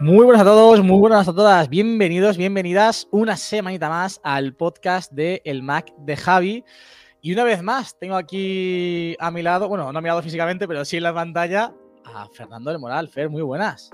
Muy buenas a todos, muy buenas a todas, bienvenidos, bienvenidas una semanita más al podcast de El Mac de Javi. Y una vez más, tengo aquí a mi lado, bueno, no a mi lado físicamente, pero sí en la pantalla, a Fernando del Moral. Fer, muy buenas.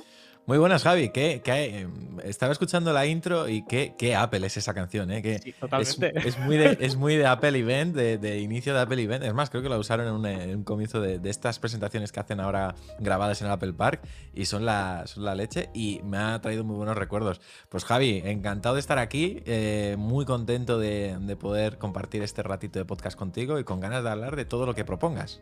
Muy buenas, Javi. ¿Qué, qué, estaba escuchando la intro y qué, qué Apple es esa canción, ¿eh? Que Sí, es, totalmente. es muy de, es muy de Apple Event, de, de inicio de Apple Event. Es más, creo que la usaron en un, en un comienzo de, de estas presentaciones que hacen ahora grabadas en el Apple Park y son la, son la leche y me ha traído muy buenos recuerdos. Pues Javi, encantado de estar aquí, eh, muy contento de, de poder compartir este ratito de podcast contigo y con ganas de hablar de todo lo que propongas.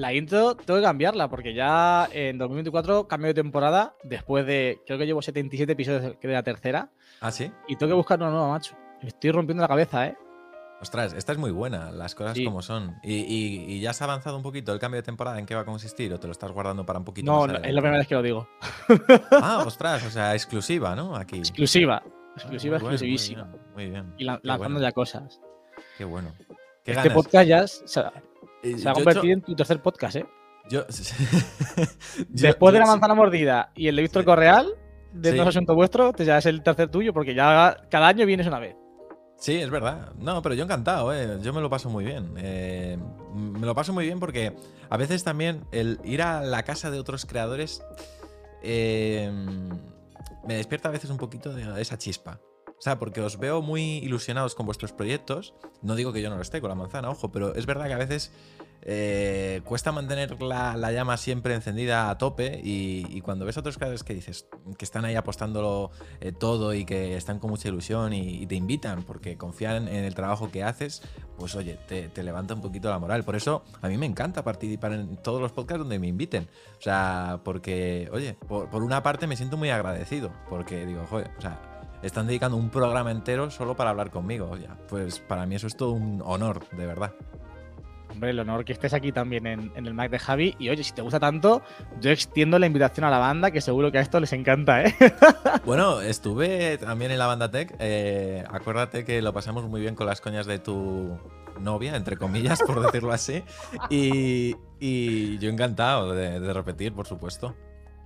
La intro tengo que cambiarla porque ya en 2024 cambio de temporada después de, creo que llevo 77 episodios de la tercera ¿Ah, sí? y tengo que buscar una nueva, macho. Me estoy rompiendo la cabeza, ¿eh? Ostras, esta es muy buena, las cosas Sí. como son. ¿Y, y- y ya has avanzado un poquito el cambio de temporada? ¿En qué va a consistir? ¿O te lo estás guardando para un poquito No, más no, es la primera vez que lo digo. Ah, ostras, o sea, exclusiva, ¿no? Aquí. Exclusiva. Ah, Exclusiva, muy bueno, exclusivísima. Muy bien. Muy bien. Y la- lanzando bueno, ya cosas. Qué bueno. ¿Qué Este ganas? podcast ya se Eh, va a yo- convertir en tu tercer podcast, ¿eh? yo- yo- Después de la sí- manzana mordida y el de Víctor. Correal, de Sí. No es asunto vuestro, te ya es el tercer tuyo porque ya cada año vienes una vez. Sí, es verdad. No, pero yo encantado, ¿eh? Yo me lo paso muy bien. Eh, me lo paso muy bien porque a veces también el ir a la casa de otros creadores eh, me despierta a veces un poquito de esa chispa. O sea, porque os veo muy ilusionados con vuestros proyectos. No digo que yo no lo esté con la manzana, ojo, pero es verdad que a veces eh, cuesta mantener la, la llama siempre encendida a tope y, cuando ves a otros creadores que dices que están ahí apostándolo eh, todo y que están con mucha ilusión y, te invitan porque confían en el trabajo que haces, pues oye, te, te levanta un poquito la moral. Por eso a mí me encanta participar en todos los podcasts donde me inviten. O sea, porque, oye, por, por una parte me siento muy agradecido porque digo, joder, o sea, están dedicando un programa entero solo para hablar conmigo. Pues para mí eso es todo un honor, de verdad. Hombre, el honor que estés aquí también en, en el Mac de Javi. Y oye, si te gusta tanto, yo extiendo la invitación a la banda, que seguro que a esto les encanta, ¿eh? Bueno, estuve también en la banda Tech. eh, acuérdate que lo pasamos muy bien con las coñas de tu novia, entre comillas, por decirlo así. Y, y yo encantado de, de repetir, por supuesto.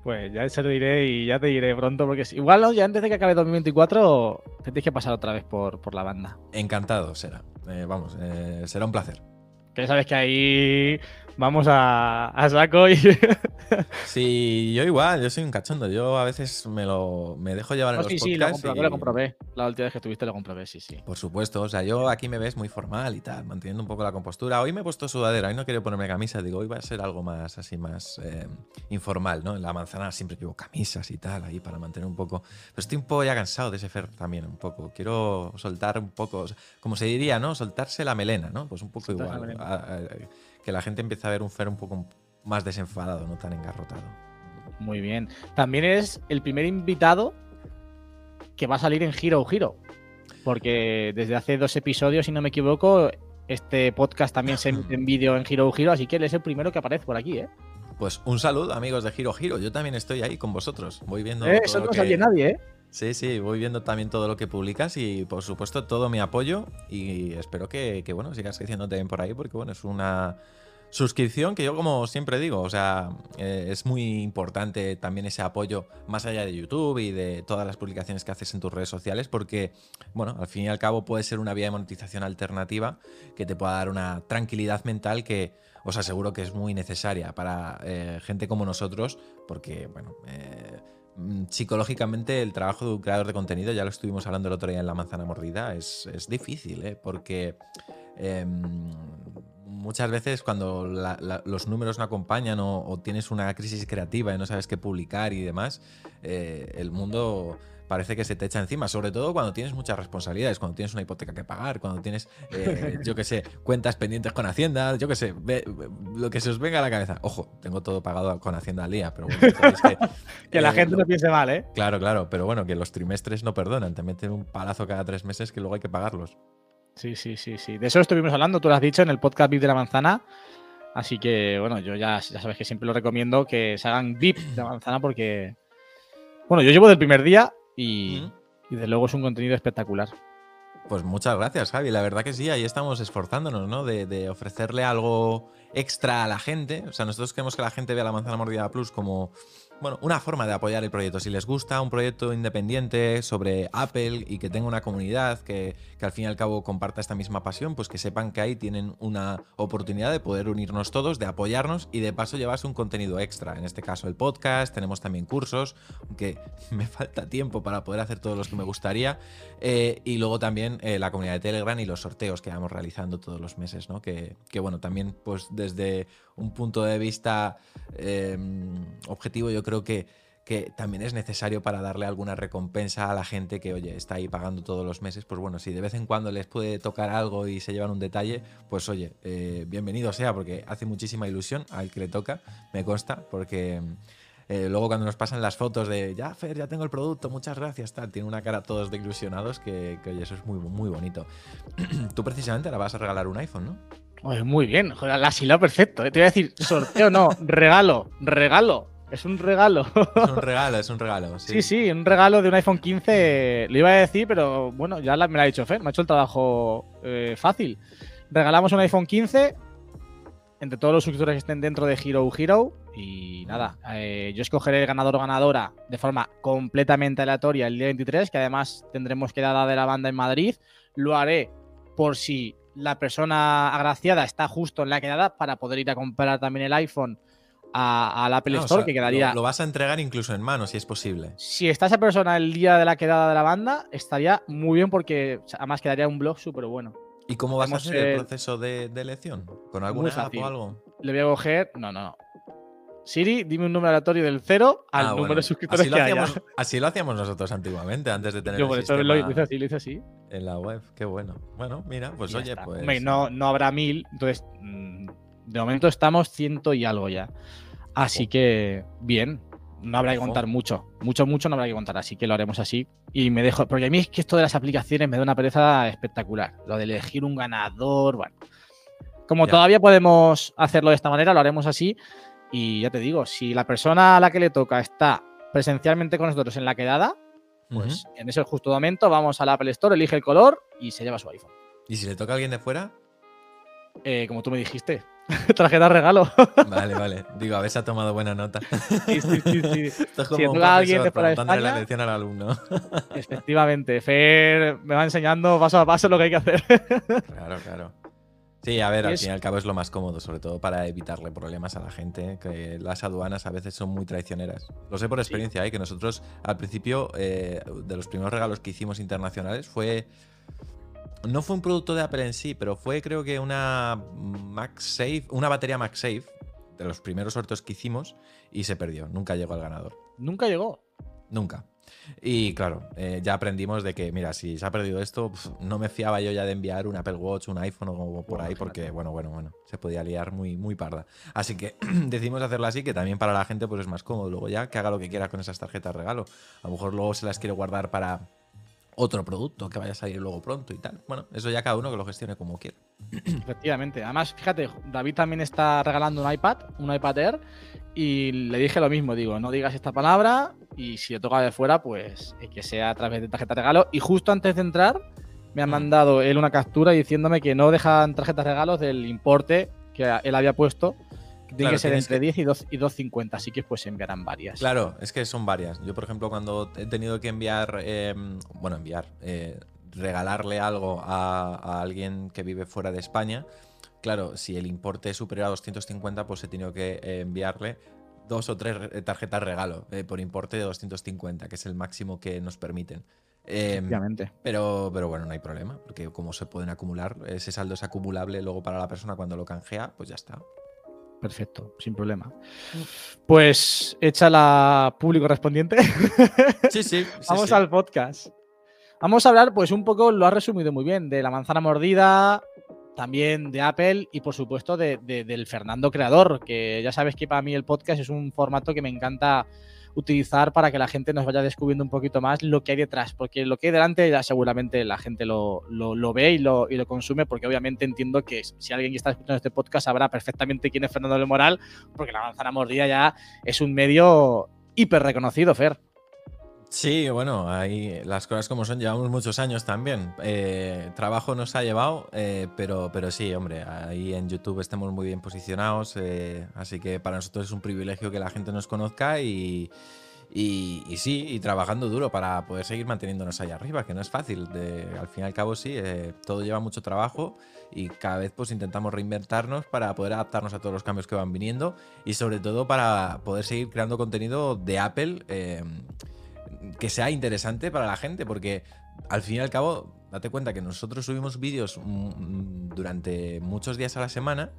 Pues ya se lo diré y ya te diré pronto, porque si- igual ya antes de que acabe 2024 te tienes que pasar otra vez por, por la banda. Encantado será. Eh, vamos, eh, será un placer. Que ya sabes que ahí vamos a, a saco y... Sí, yo igual, yo soy un cachondo. Yo a veces me lo me dejo llevar en No, los sí, sí, lo podcasts. comprobé, y- lo comprobé. La última vez que estuviste lo comprobé, sí, sí. Por supuesto, o sea, yo aquí me ves muy formal y tal, manteniendo un poco la compostura. Hoy me he puesto sudadera, hoy no quiero ponerme camisa, digo, hoy va a ser algo más así, más eh, informal, ¿no? En la manzana siempre llevo camisas y tal, ahí para mantener un poco. Pero estoy un poco ya cansado de ese fer también, un poco. Quiero soltar un poco, como se diría, ¿no? Soltarse la melena, ¿no? Pues un poco igual. Que la gente empiece a ver un fer un poco más desenfadado, no tan engarrotado. Muy bien. También es el primer invitado que va a salir en Giro Giro. Porque desde hace dos episodios, si no me equivoco, este podcast también se emite en vídeo en Giro Giro, así que él es el primero que aparece por aquí, ¿eh? Pues un saludo, amigos de Giro Giro. Yo también estoy ahí con vosotros. Voy viendo. Eh, todo eso lo no que- sabía nadie, ¿eh? Sí, sí, voy viendo también todo lo que publicas y por supuesto todo mi apoyo y espero que, que, bueno, sigas creciendo también por ahí porque bueno, es una suscripción que yo como siempre digo, o sea, eh, es muy importante también ese apoyo más allá de YouTube y de todas las publicaciones que haces en tus redes sociales porque, bueno, al fin y al cabo puede ser una vía de monetización alternativa que te pueda dar una tranquilidad mental que os aseguro que es muy necesaria para eh, gente como nosotros porque, bueno, eh, mm, psicológicamente el trabajo de un creador de contenido, ya lo estuvimos hablando el otro día en La Manzana Mordida, es, es difícil, ¿eh? porque em, muchas veces cuando la- la- los números no acompañan o, o tienes una crisis creativa y no sabes qué publicar y demás, eh, el mundo parece que se te echa encima, sobre todo cuando tienes muchas responsabilidades, cuando tienes una hipoteca que pagar, cuando tienes, eh, yo qué sé, cuentas pendientes con Hacienda, yo qué sé, ve- ve- lo que se os venga a la cabeza. Ojo, tengo todo pagado con Hacienda al día, pero bueno, que, Que la eh, gente lo- no piense mal, ¿eh? Claro, claro, pero bueno, que los trimestres no perdonan, te meten un palazo cada tres meses que luego hay que pagarlos. Sí, sí, sí, sí. De eso estuvimos hablando, tú lo has dicho en el podcast VIP de la manzana. Así que, bueno, yo ya, ya sabes que siempre lo recomiendo que se hagan VIP de la manzana porque, bueno, yo llevo del primer día y desde luego es un contenido espectacular. Pues muchas gracias, Javi. La verdad que sí, ahí estamos esforzándonos, ¿no? De, de ofrecerle algo extra a la gente. O sea, nosotros queremos que la gente vea la manzana mordida plus como, bueno, una forma de apoyar el proyecto. Si les gusta un proyecto independiente sobre Apple y que tenga una comunidad que, que al fin y al cabo comparta esta misma pasión, pues que sepan que ahí tienen una oportunidad de poder unirnos todos, de apoyarnos y de paso llevarse un contenido extra. En este caso el podcast, tenemos también cursos, aunque me falta tiempo para poder hacer todos los que me gustaría. Eh, y luego también eh, la comunidad de Telegram y los sorteos que vamos realizando todos los meses, ¿no? Que, que, bueno, también pues desde un punto de vista eh, objetivo yo creo que, que también es necesario para darle alguna recompensa a la gente que, oye, está ahí pagando todos los meses. Pues bueno, si de vez en cuando les puede tocar algo y se llevan un detalle, pues oye, eh, bienvenido sea, porque hace muchísima ilusión al que le toca, me consta, porque... Eh, luego cuando nos pasan las fotos de ya Fer, ya tengo el producto, muchas gracias, tal, tiene una cara todos de ilusionados que, que, oye, eso es muy, muy bonito. Tú precisamente ahora vas a regalar un iPhone, ¿no? Pues muy bien, joder, la has hilado perfecto. ¿eh? Te voy a decir, sorteo no, regalo, regalo. Es un regalo. Es un regalo, es un regalo. Sí, Sí, sí, un regalo de un iPhone 15. Lo iba a decir, pero bueno, ya me lo ha dicho Fer, me ha hecho el trabajo eh, fácil. Regalamos un iPhone 15 entre todos los suscriptores que estén dentro de Hero Hero. Y nada, eh, yo escogeré el ganador o ganadora de forma completamente aleatoria el día 23, que además tendremos quedada de la banda en Madrid. Lo haré por si la persona agraciada está justo en la quedada para poder ir a comprar también el iPhone a- al Apple Ah, o Store, sea, que quedaría Lo, lo vas a entregar incluso en mano, si es posible. si está esa persona el día de la quedada de la banda, estaría muy bien porque además quedaría un blog súper bueno. ¿Y cómo vas a Vamos hacer a- el proceso de, de elección? ¿Con alguna app o algo? Le voy a coger. No, no, no. Siri, dime un número aleatorio del 0 al Ah, número bueno. de suscriptores así lo, que haya. hacíamos, así lo hacíamos nosotros antiguamente, antes de tener Yo el por eso lo, hice así, lo hice así. en la web. Qué bueno. Bueno, mira, pues ya oye, está. pues. Hombre, no, no habrá mil, entonces mm, de momento estamos ciento y algo ya. Así que, bien. No habrá que contar mucho. Mucho, mucho no habrá que contar. Así que lo haremos así. Y me dejo. Porque a mí es que esto de las aplicaciones me da una pereza espectacular. Lo de elegir un ganador. Bueno. Como Ya. todavía podemos hacerlo de esta manera, lo haremos así. Y ya te digo, si la persona a la que le toca está presencialmente con nosotros en la quedada, pues en ese justo momento vamos al Apple Store, elige el color y se lleva su iPhone. ¿Y si le toca a alguien de fuera? Eh, como tú me dijiste, tarjeta regalo. Vale, vale. Digo, a ver si ha tomado buena nota. Sí, sí, sí, sí. Esto es Si como un toca a alguien de fuera de preguntándole la España- lección al alumno. Efectivamente, Fer me va enseñando paso a paso lo que hay que hacer. Claro, claro. Sí, a ver, al es- fin y al cabo es lo más cómodo, sobre todo para evitarle problemas a la gente, que las aduanas a veces son muy traicioneras. Lo sé por experiencia, ¿eh? que nosotros al principio, eh, de los primeros regalos que hicimos internacionales, fue... No fue un producto de Apple en sí, pero fue creo que una MagSafe, una batería MagSafe, de los primeros sorteos que hicimos, y se perdió, nunca llegó al ganador. Nunca llegó. Nunca. Y claro, eh, ya aprendimos de que, mira, si se ha perdido esto, pf, no me fiaba yo ya de enviar un Apple Watch, un iPhone o por ahí, porque, bueno, bueno, bueno, se podía liar muy, muy parda. Así que decidimos hacerlo así, que también para la gente pues es más cómodo. Luego ya que haga lo que quiera con esas tarjetas regalo. A lo mejor luego se las quiere guardar para otro producto que vaya a salir luego pronto y tal. Bueno, eso ya cada uno que lo gestione como quiera. Efectivamente. Además, fíjate, David también está regalando un iPad, un iPad Air, y le dije lo mismo, digo, no digas esta palabra, y si le toca de fuera, pues eh, que sea a través de tarjeta regalo. Y justo antes de entrar, me ha Mm. mandado él una captura diciéndome que no dejan tarjetas regalos del importe que él había puesto, tiene Claro, que ser entre que- 10 y 2 y 2.50, así que pues enviarán varias. Claro, es que son varias. Yo, por ejemplo, cuando he tenido que enviar, eh, bueno, enviar, eh, regalarle algo a, a alguien que vive fuera de España, claro, si el importe es superior a 250, pues he tenido que eh, enviarle dos o tres re- tarjetas regalo eh, por importe de 250, que es el máximo que nos permiten. Eh, pero, pero bueno, no hay problema, porque como se pueden acumular, ese saldo es acumulable luego para la persona cuando lo canjea, pues ya está. Perfecto, sin problema. Pues hecha la público correspondiente. Sí, sí. sí, Vamos sí. al podcast. Vamos a hablar, pues un poco, lo has resumido muy bien, de la manzana mordida, también de Apple y por supuesto de- de- del Fernando Creador, que ya sabes que para mí el podcast es un formato que me encanta utilizar para que la gente nos vaya descubriendo un poquito más lo que hay detrás, porque lo que hay delante ya seguramente la gente lo, lo- ve y lo, y lo consume, porque obviamente entiendo que si alguien está escuchando este podcast sabrá perfectamente quién es Fernando del Moral, porque la manzana mordida ya es un medio hiper reconocido, Fer. Sí, bueno, ahí las cosas como son, llevamos muchos años también. Eh, trabajo nos ha llevado, eh, pero, pero sí, hombre, ahí en YouTube estamos muy bien posicionados, eh, así que para nosotros es un privilegio que la gente nos conozca y, y- sí, y trabajando duro para poder seguir manteniéndonos ahí arriba, que no es fácil. Al fin y al cabo, sí, eh, todo lleva mucho trabajo y cada vez pues intentamos reinventarnos para poder adaptarnos a todos los cambios que van viniendo y sobre todo para poder seguir creando contenido de Apple. eh, que sea interesante para la gente, porque al fin y al cabo, date cuenta que nosotros subimos vídeos mm, durante muchos días a la semana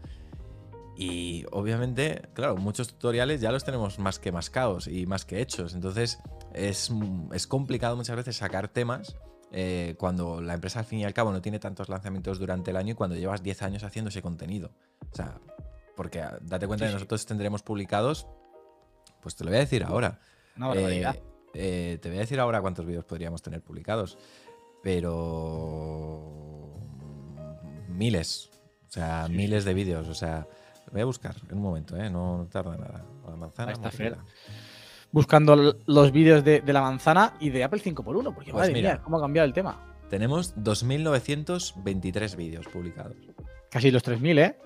y obviamente, claro, muchos tutoriales ya los tenemos más que mascados y más que hechos, entonces es, mm, es complicado muchas veces sacar temas. eh, cuando la empresa al fin y al cabo no tiene tantos lanzamientos durante el año y cuando llevas 10 años haciendo ese contenido. O sea, porque ah, date cuenta Sí, que nosotros tendremos publicados, pues te lo voy a decir ahora. Una barbaridad. Eh, eh, te voy a decir ahora cuántos vídeos podríamos tener publicados, pero miles, o sea, Sí, miles de vídeos, o sea, voy a buscar en un momento, ¿eh? no, no tarda nada. La manzana Ahí está, mordida. buscando los vídeos de, de la manzana y de Apple 5x1, porque Pues madre mira. mía, cómo ha cambiado el tema. Tenemos 2.923 vídeos publicados. Casi los 3.000, ¿eh?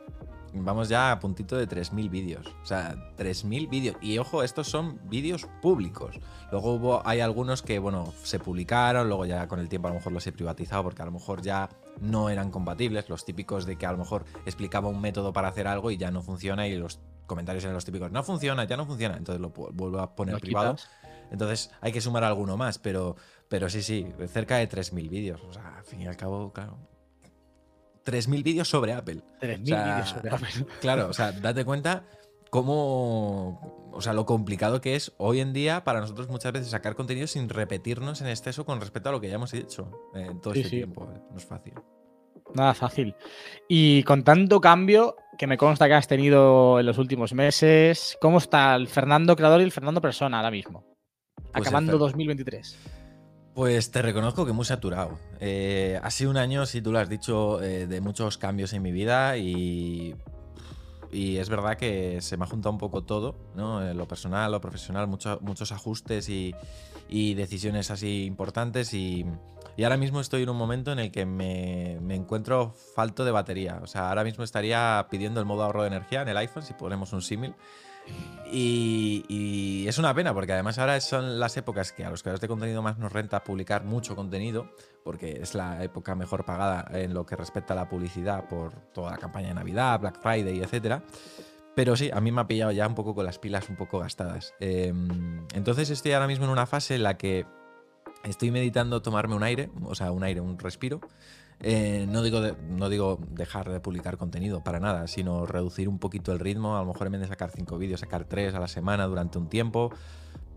Vamos ya a puntito de 3.000 vídeos. O sea, 3.000 vídeos. Y ojo, estos son vídeos públicos. Luego hubo, hay algunos que, bueno, se publicaron, luego ya con el tiempo a lo mejor los he privatizado porque a lo mejor ya no eran compatibles. Los típicos de que a lo mejor explicaba un método para hacer algo y ya no funciona y los comentarios eran los típicos, no funciona, ya no funciona. Entonces lo vuelvo a poner privado. quitas. Entonces hay que sumar alguno más, pero, pero sí, sí, cerca de 3.000 vídeos. O sea, al fin y al cabo, claro. 3.000 vídeos sobre Apple. 3.000 O sea, vídeos sobre Apple. Claro, o sea, date cuenta cómo. O sea, lo complicado que es hoy en día para nosotros muchas veces sacar contenido sin repetirnos en exceso con respecto a lo que ya hemos hecho eh, en todo Sí, este sí. tiempo. eh. No es fácil. Nada fácil. Y con tanto cambio que me consta que has tenido en los últimos meses, ¿cómo está el Fernando Creador y el Fernando Persona ahora mismo? Pues Acabando Fer- 2023. Pues te reconozco que muy saturado. Eh, ha sido un año, si tú lo has dicho, eh, de muchos cambios en mi vida y, es verdad que se me ha juntado un poco todo, ¿no? Lo personal, lo profesional, mucho- muchos ajustes y, y decisiones así importantes y, y ahora mismo estoy en un momento en el que me, me encuentro falto de batería. O sea, ahora mismo estaría pidiendo el modo ahorro de energía en el iPhone, si ponemos un símil. Y, es una pena porque además ahora son las épocas que a los creadores de contenido más nos renta publicar mucho contenido porque es la época mejor pagada en lo que respecta a la publicidad por toda la campaña de Navidad, Black Friday, etcétera. Pero sí, a mí me ha pillado ya un poco con las pilas un poco gastadas. Eh, entonces estoy ahora mismo en una fase en la que estoy meditando tomarme un aire, o sea, un aire, un respiro. Eh, no, digo no digo dejar de publicar contenido para nada, sino reducir un poquito el ritmo. A lo mejor en vez de sacar cinco vídeos, sacar tres a la semana durante un tiempo.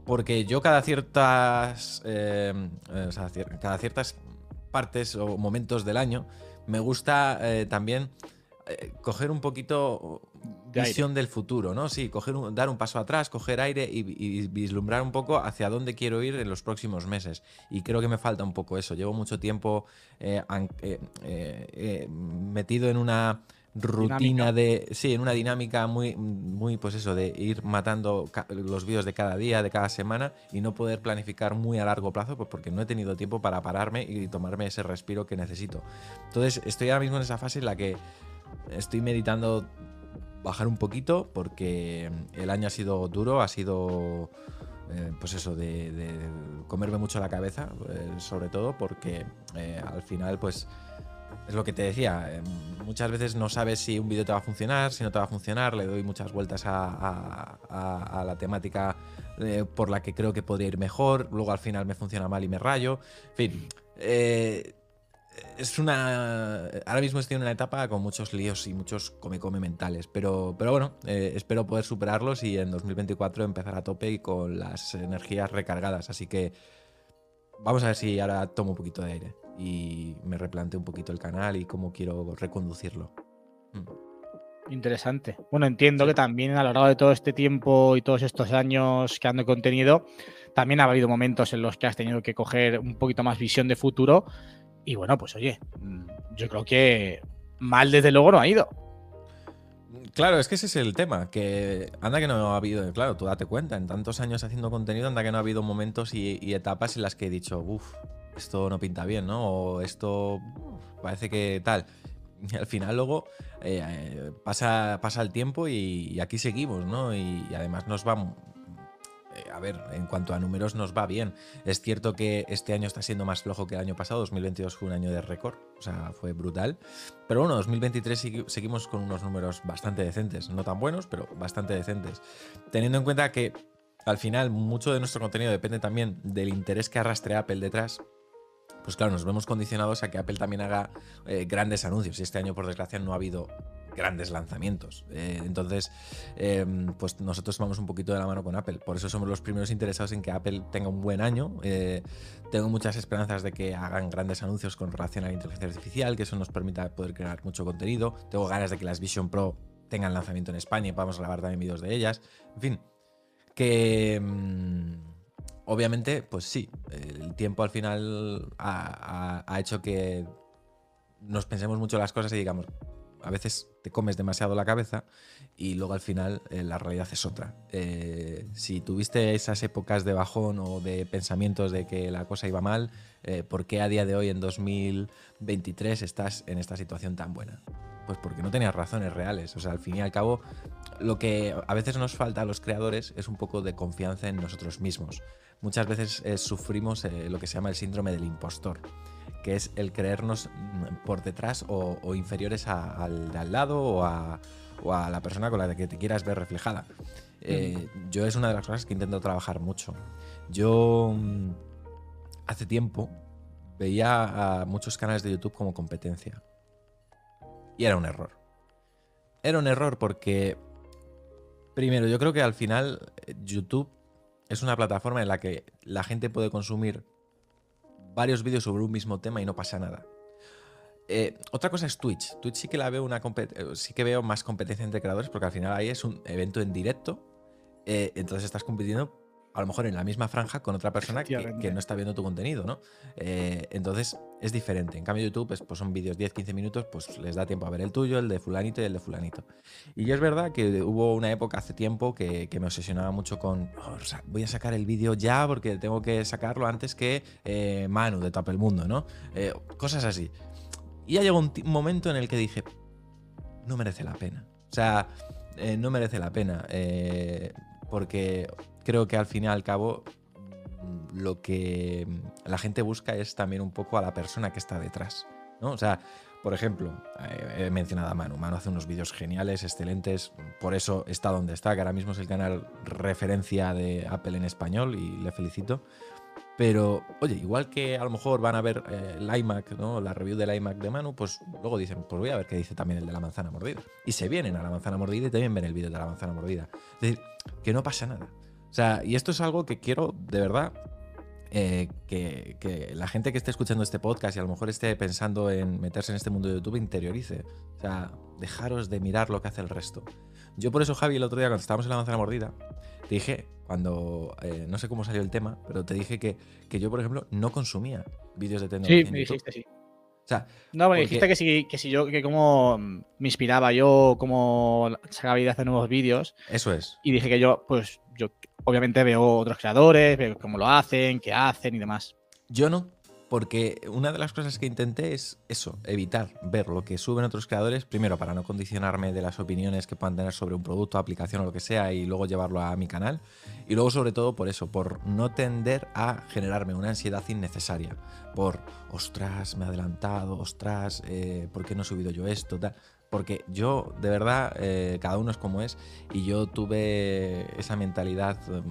Porque yo cada ciertas. eh, cada ciertas partes o momentos del año me gusta eh, también coger un poquito De aire. visión del futuro, ¿no? Sí, coger un- dar un paso atrás, coger aire y, y vislumbrar un poco hacia dónde quiero ir en los próximos meses. Y creo que me falta un poco eso. Llevo mucho tiempo eh, eh, eh, metido en una rutina Dinámica. de. Sí, en una dinámica muy, muy, pues eso, de ir matando los vídeos de cada día, de cada semana y no poder planificar muy a largo plazo, pues porque no he tenido tiempo para pararme y tomarme ese respiro que necesito. Entonces, estoy ahora mismo en esa fase en la que estoy meditando bajar un poquito porque el año ha sido duro, ha sido eh, pues eso, de, comerme mucho la cabeza, eh, sobre todo porque eh, al final pues es lo que te decía, muchas veces no sabes si un vídeo te va a funcionar, si no te va a funcionar, le doy muchas vueltas a, a- la temática por la que creo que podría ir mejor, luego al final me funciona mal y me rayo. En fin, es una. Ahora mismo estoy en una etapa con muchos líos y muchos come-come mentales. Pero, pero bueno, eh, espero poder superarlos y en 2024 empezar a tope y con las energías recargadas. Así que vamos a ver si ahora tomo un poquito de aire y me replanteo un poquito el canal y cómo quiero reconducirlo. Mm. Interesante. Bueno, entiendo que también a lo largo de todo este tiempo y todos estos años creando contenido, también ha habido momentos en los que has tenido que coger un poquito más visión de futuro. Y bueno, pues oye, mm, yo creo que mal desde luego no ha ido. Claro, es que ese es el tema, que anda que no ha habido, claro, tú date cuenta, en tantos años haciendo contenido, anda que no ha habido momentos y, y etapas en las que he dicho, uff, esto no pinta bien, ¿no? O esto uf, parece que tal. Y al final luego eh, eh, pasa, pasa el tiempo y, y aquí seguimos, ¿no? Y, y además nos va... eh, A ver, en cuanto a números nos va bien. Es cierto que este año está siendo más flojo que el año pasado. 2022 fue un año de récord, o sea, fue brutal. Pero bueno, 2023 segui- seguimos con unos números bastante decentes. No tan buenos, pero bastante decentes. Teniendo en cuenta que al final mucho de nuestro contenido depende también del interés que arrastre Apple detrás. Pues claro, nos vemos condicionados a que Apple también haga eh, grandes anuncios. Y este año, por desgracia, no ha habido grandes lanzamientos. Eh, entonces, eh, pues nosotros vamos un poquito de la mano con Apple. Por eso somos los primeros interesados en que Apple tenga un buen año. Eh, tengo muchas esperanzas de que hagan grandes anuncios con relación a la inteligencia artificial, que eso nos permita poder crear mucho contenido. Tengo ganas de que las Vision Pro tengan lanzamiento en España y podamos grabar también vídeos de ellas. En fin, que mm, obviamente, pues sí, el tiempo al final ha- ha hecho que nos pensemos mucho las cosas y digamos, a veces te comes demasiado la cabeza y luego al final eh, la realidad es otra. Eh, si tuviste esas épocas de bajón o de pensamientos de que la cosa iba mal, eh, ¿por qué a día de hoy, en 2023, estás en esta situación tan buena? Pues porque no tenías razones reales. O sea, al fin y al cabo, lo que a veces nos falta a los creadores es un poco de confianza en nosotros mismos. Muchas veces eh, sufrimos eh, lo que se llama el síndrome del impostor, que es el creernos mm, por detrás o, o inferiores a- al de al lado o a, o a la persona con la que te quieras ver reflejada. Eh, Yo es una de las cosas que intento trabajar mucho. Yo mm, hace tiempo veía a muchos canales de YouTube como competencia. Y era un error. Era un error porque, primero, yo creo que al final eh, YouTube es una plataforma en la que la gente puede consumir varios vídeos sobre un mismo tema y no pasa nada. Eh, otra cosa es Twitch. Twitch sí que la veo una eh, sí que veo más competencia entre creadores porque al final ahí es un evento en directo. entonces estás compitiendo a lo mejor en la misma franja con otra persona que, no está viendo tu contenido, ¿no? Eh, entonces es diferente. En cambio, YouTube es, pues son vídeos 10-15 minutos, pues les da tiempo a ver el tuyo, el de fulanito y el de fulanito. Y yo es verdad que hubo una época hace tiempo que, que me obsesionaba mucho con, "Oh, o sea, voy a sacar el vídeo ya porque tengo que sacarlo antes que eh, Manu de Top el Mundo, ¿no? Eh, cosas así. Y ya llegó un, momento en el que dije, no merece la pena. O sea, eh, no merece la pena. eh, porque creo que al fin y al cabo lo que la gente busca es también un poco a la persona que está detrás. ¿no? O sea, por ejemplo, eh, he mencionado a Manu. Manu hace unos vídeos geniales, excelentes. Por eso está donde está, que ahora mismo es el canal referencia de Apple en español y le felicito. Pero, oye, igual que a lo mejor van a ver eh, el iMac, ¿no? La review del iMac de Manu, pues luego dicen, pues voy a ver qué dice también el de la manzana mordida. Y se vienen a la manzana mordida y también ven el vídeo de la manzana mordida. Es decir, que no pasa nada. O sea, y esto es algo que quiero, de verdad, eh, que, que la gente que esté escuchando este podcast y a lo mejor esté pensando en meterse en este mundo de YouTube interiorice. O sea, dejaros de mirar lo que hace el resto. Yo por eso, Javi, el otro día cuando estábamos en la manzana mordida, te dije, cuando, eh, no sé cómo salió el tema, pero te dije que, que yo, por ejemplo, no consumía vídeos de tecnología. Sí, en me YouTube. dijiste, sí. Sea, No, me Porque- dijiste que si, que si yo, que cómo mm, me inspiraba yo, cómo sacaba ideas de nuevos vídeos. eso es. Y dije que yo, pues, yo obviamente veo otros creadores, veo cómo lo hacen, qué hacen y demás. Yo no, porque una de las cosas que intenté es eso, evitar ver lo que suben otros creadores, primero para no condicionarme de las opiniones que puedan tener sobre un producto, aplicación o lo que sea, y luego llevarlo a mi canal. Y luego sobre todo por eso, por no tender a generarme una ansiedad innecesaria. Por, ostras, me he adelantado, ostras, eh, ¿por qué no he subido yo esto? Tal. Porque yo, de verdad, eh, cada uno es como es, y yo tuve esa mentalidad, eh,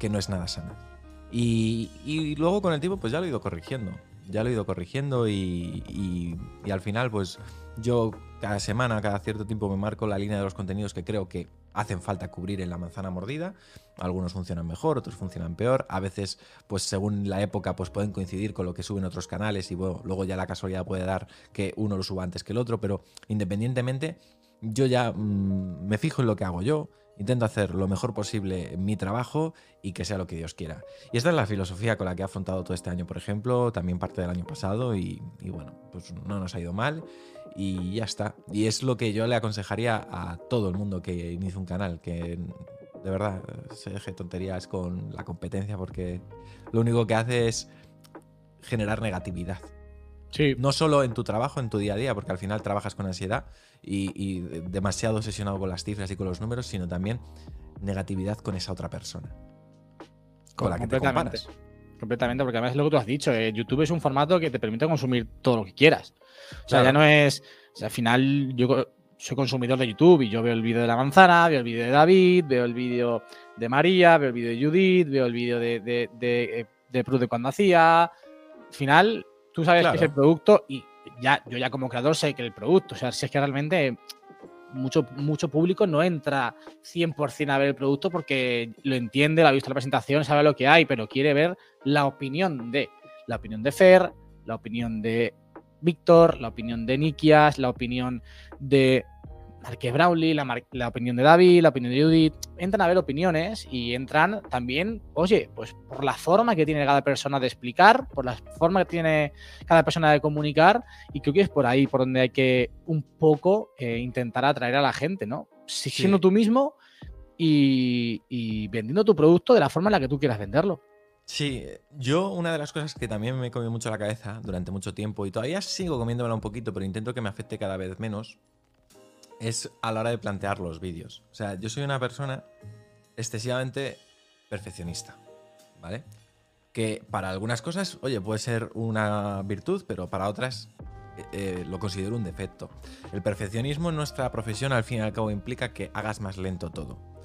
que no es nada sana. Y, luego con el tiempo pues ya lo he ido corrigiendo. Ya lo he ido corrigiendo y al final pues yo cada semana, cada cierto tiempo me marco la línea de los contenidos que creo que hacen falta cubrir en la manzana mordida. Algunos funcionan mejor, otros funcionan peor. A veces, pues según la época, pues pueden coincidir con lo que suben otros canales y bueno, luego ya la casualidad puede dar que uno lo suba antes que el otro, pero independientemente, yo ya mm, me fijo en lo que hago yo, intento hacer lo mejor posible en mi trabajo y que sea lo que Dios quiera. Y esta es la filosofía con la que he afrontado todo este año, por ejemplo, también parte del año pasado y, bueno, pues no nos ha ido mal y ya está. Y es lo que yo le aconsejaría a todo el mundo que inicie un canal, que de verdad se deje tonterías con la competencia porque lo único que hace es generar negatividad. Sí, No solo en tu trabajo, en tu día a día, porque al final trabajas con ansiedad y, y demasiado obsesionado con las cifras y con los números, sino también negatividad con esa otra persona. Con la que te comparas. Completamente, porque además es lo que tú has dicho. eh, YouTube es un formato que te permite consumir todo lo que quieras. O sea, Claro. ya no es. o sea, al final, yo soy consumidor de YouTube y yo veo el vídeo de la manzana, veo el vídeo de David, veo el vídeo de María, veo el vídeo de Judith, veo el vídeo de, de, de, eh, de Prude cuando hacía. Al final, tú sabes que es Claro. el producto y ya, yo ya como creador sé que el producto. O sea, si es que realmente mucho, mucho público no entra 100% a ver el producto porque lo entiende, lo ha visto la presentación, sabe lo que hay, pero quiere ver la opinión de la opinión de Fer, la opinión de Víctor, la opinión de Nikias, la opinión de Marque Brownlee, la, la opinión de David, la opinión de Judith. Entran a ver opiniones y entran también, oye, pues por la forma que tiene cada persona de explicar, por la forma que tiene cada persona de comunicar y creo que es por ahí por donde hay que un poco eh, intentar atraer a la gente, ¿no? Sí. Siendo tú mismo y, y vendiendo tu producto de la forma en la que tú quieras venderlo. Sí, yo una de las cosas que también me comió mucho la cabeza durante mucho tiempo y todavía sigo comiéndomela un poquito, pero intento que me afecte cada vez menos, es a la hora de plantear los vídeos. O sea, yo soy una persona excesivamente perfeccionista, ¿vale? Que para algunas cosas, oye, puede ser una virtud, pero para otras eh, eh, lo considero un defecto. El perfeccionismo en nuestra profesión al fin y al cabo implica que hagas más lento todo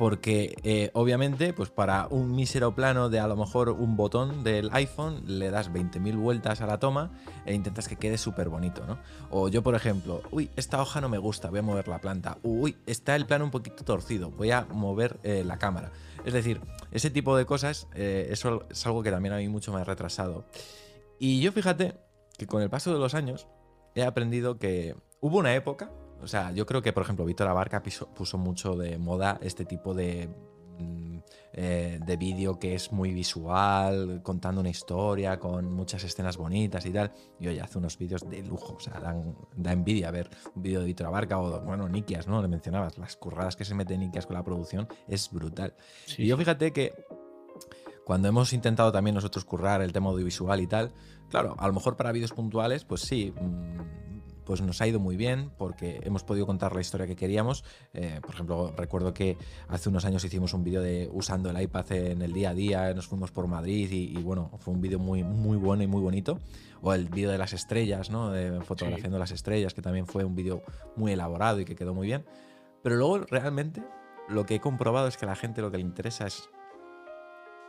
porque eh, obviamente pues para un mísero plano de a lo mejor un botón del iPhone le das 20.000 vueltas a la toma e intentas que quede súper bonito, ¿no? O yo por ejemplo, uy, esta hoja no me gusta, voy a mover la planta, uy, está el plano un poquito torcido, voy a mover eh, la cámara. Es decir, ese tipo de cosas, eh, eso es algo que también a mí mucho me ha retrasado. Y yo fíjate que con el paso de los años he aprendido que hubo una época o sea, yo creo que, por ejemplo, Víctor Abarca piso- puso mucho de moda este tipo de, mm, eh, de vídeo que es muy visual, contando una historia, con muchas escenas bonitas y tal. Y oye, hace unos vídeos de lujo, o sea, dan- da envidia ver un vídeo de Víctor Abarca o, bueno, Nikias, ¿no? Le mencionabas, las curradas que se mete Nikias con la producción es brutal. Sí, Y yo fíjate que cuando hemos intentado también nosotros currar el tema audiovisual y tal, claro, a lo mejor para vídeos puntuales, pues sí, mm, pues nos ha ido muy bien porque hemos podido contar la historia que queríamos. Eh, por ejemplo, recuerdo que hace unos años hicimos un vídeo de usando el iPad en el día a día, nos fuimos por Madrid y, y bueno, fue un vídeo muy, muy bueno y muy bonito. O el vídeo de las estrellas, ¿no? De fotografiando las estrellas, que también fue un vídeo muy elaborado y que quedó muy bien. Pero luego realmente lo que he comprobado es que a la gente lo que le interesa es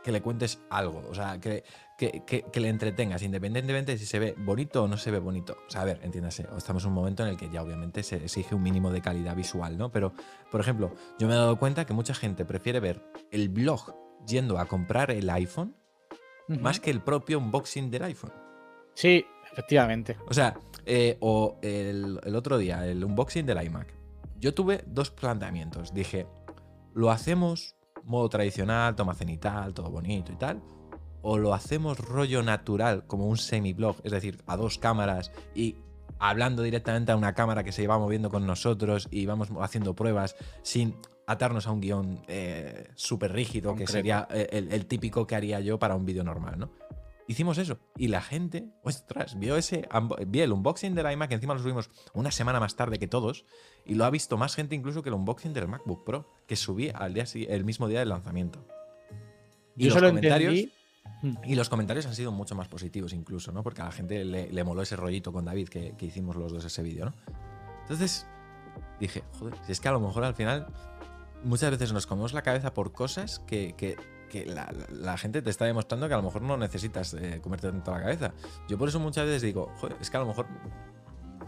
que le cuentes algo, o sea, que, que, que- que le entretengas, independientemente de si se ve bonito o no se ve bonito. O sea, a ver, entiéndase, estamos en un momento en el que ya obviamente se exige un mínimo de calidad visual, ¿no? Pero, por ejemplo, yo me he dado cuenta que mucha gente prefiere ver el blog yendo a comprar el iPhone más que el propio unboxing del iPhone. Sí, efectivamente. O sea, eh, o el, el otro día, el unboxing del iMac. Yo tuve dos planteamientos. Dije, ¿lo hacemos modo tradicional, toma cenital, todo bonito y tal? ¿O lo hacemos rollo natural, como un semi-blog, es decir, a dos cámaras y hablando directamente a una cámara que se va moviendo con nosotros y vamos haciendo pruebas sin atarnos a un guion eh, súper rígido, que sería eh, el, el típico que haría yo para un vídeo normal, ¿no? Hicimos eso y la gente, ostras, vio ese, vio el unboxing del iMac, encima lo subimos una semana más tarde que todos, y lo ha visto más gente incluso que el unboxing del MacBook Pro, que subí al día, el mismo día del lanzamiento. Y Yo los comentarios, entendí. Mm. y los comentarios han sido mucho más positivos incluso, ¿no? Porque a la gente le, le moló ese rollito con David que, que hicimos los dos ese vídeo, ¿no? Entonces dije, joder, si es que a lo mejor al final muchas veces nos comemos la cabeza por cosas que, que- que la, gente te está demostrando que a lo mejor no necesitas eh, comerte tanto la cabeza. Yo por eso muchas veces digo, "Joder, es que a lo mejor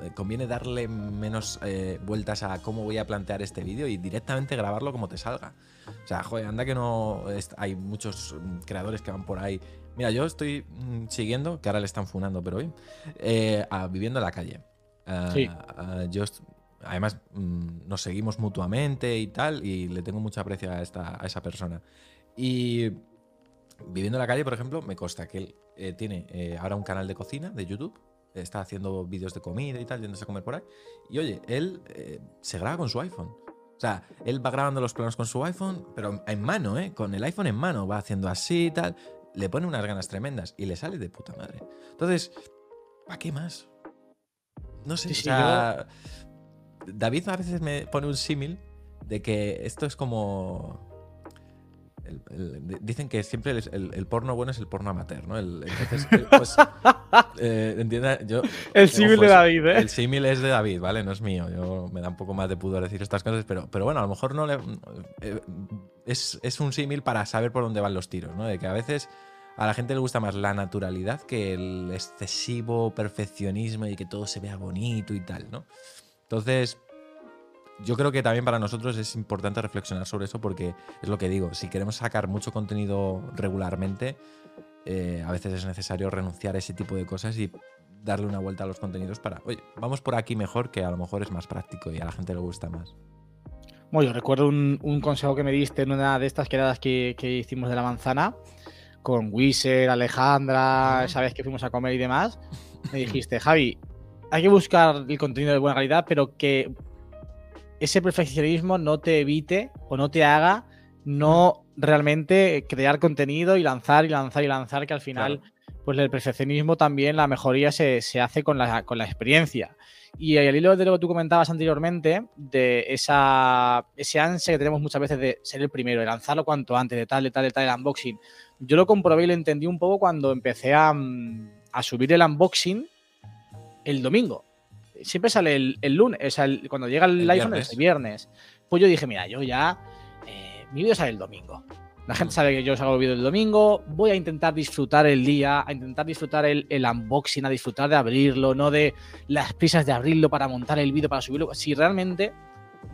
eh, conviene darle menos eh, vueltas a cómo voy a plantear este vídeo y directamente grabarlo como te salga. O sea, joder, anda que no hay muchos mm, creadores que van por ahí. Mira, yo estoy mm, siguiendo, que ahora le están funando, pero hoy, eh, a Viviendo en la calle. Ah, Sí. ah, yo además mm, nos seguimos mutuamente y tal, y le tengo mucha aprecio a, esta, a esa persona. Y viviendo en la calle, por ejemplo, me consta que él eh, tiene eh, ahora un canal de cocina de YouTube. Está haciendo vídeos de comida y tal, yéndose a comer por ahí. Y oye, él eh, se graba con su iPhone. O sea, él va grabando los planos con su iPhone, pero en mano, ¿eh? Con el iPhone en mano. Va haciendo así y tal. Le pone unas ganas tremendas y le sale de puta madre. Entonces, ¿para qué más? No sé, Sí, o David a veces me pone un símil de que esto es como... el- el- di- dicen que siempre el, porno bueno es el porno amateur, ¿no? El- entonces, pues, eh, entienda, yo... El símil de David, ¿eh? El símil es de David, ¿vale? No es mío. Yo me da un poco más de pudor decir estas cosas, pero, pero bueno, a lo mejor no le... eh, es, es un símil para saber por dónde van los tiros, ¿no? De que a veces a la gente le gusta más la naturalidad que el excesivo perfeccionismo y que todo se vea bonito y tal, ¿no? Entonces, yo creo que también para nosotros es importante reflexionar sobre eso porque es lo que digo, si queremos sacar mucho contenido regularmente, eh, a veces es necesario renunciar a ese tipo de cosas y darle una vuelta a los contenidos para, oye, vamos por aquí mejor que a lo mejor es más práctico y a la gente le gusta más. Bueno, yo recuerdo un, un consejo que me diste en una de estas quedadas que, que hicimos de la manzana con Wieser, Alejandra, Ajá. sabes que fuimos a comer y demás. Me dijiste, Javi, hay que buscar el contenido de buena calidad, pero que ese perfeccionismo no te evite o no te haga no realmente crear contenido y lanzar y lanzar y lanzar, que al final, pues el perfeccionismo también, la mejoría se, se hace con la, con la experiencia. Y al hilo de lo que tú comentabas anteriormente, de esa, ese ansia que tenemos muchas veces de ser el primero, de lanzarlo cuanto antes, de tal, de tal, de tal, el unboxing. Yo lo comprobé y lo entendí un poco cuando empecé a, mm, a subir el unboxing el domingo. Siempre sale el, el lunes, o sea, el- cuando llega el, El iPhone viernes. es el viernes. Pues yo dije, mira, yo ya, eh, mi vídeo sale el domingo. La gente Mm. sabe que yo hago vídeos el domingo. Voy a intentar disfrutar el día, a intentar disfrutar el, el unboxing, a disfrutar de abrirlo, no de las prisas de abrirlo para montar el vídeo, para subirlo. Si realmente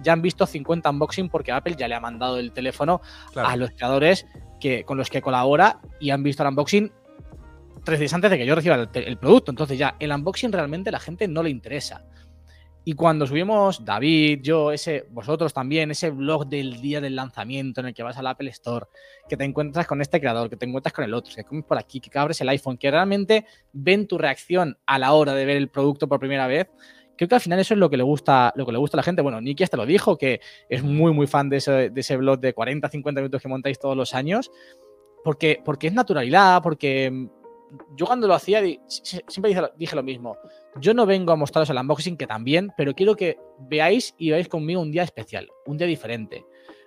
ya han visto 50 unboxing porque Apple ya le ha mandado el teléfono Claro. a los creadores que, con los que colabora y han visto el unboxing tres días antes de que yo reciba el, el producto. Entonces ya el unboxing realmente a la gente no le interesa. Y cuando subimos David, yo, ese, vosotros también, ese blog del día del lanzamiento en el que vas al Apple Store, que te encuentras con este creador, que te encuentras con el otro, que comes por aquí, que abres el iPhone, que realmente ven tu reacción a la hora de ver el producto por primera vez. Creo que al final eso es lo que le gusta, lo que le gusta a la gente. Bueno, Nicky hasta lo dijo, que es muy, muy fan de ese, de ese blog de 40, 50 minutos que montáis todos los años, porque, porque es naturalidad, porque yo cuando lo hacía siempre dije, lo- mismo. Yo no vengo a mostraros el unboxing, que también, pero quiero que veáis y veáis conmigo un día especial, un día diferente.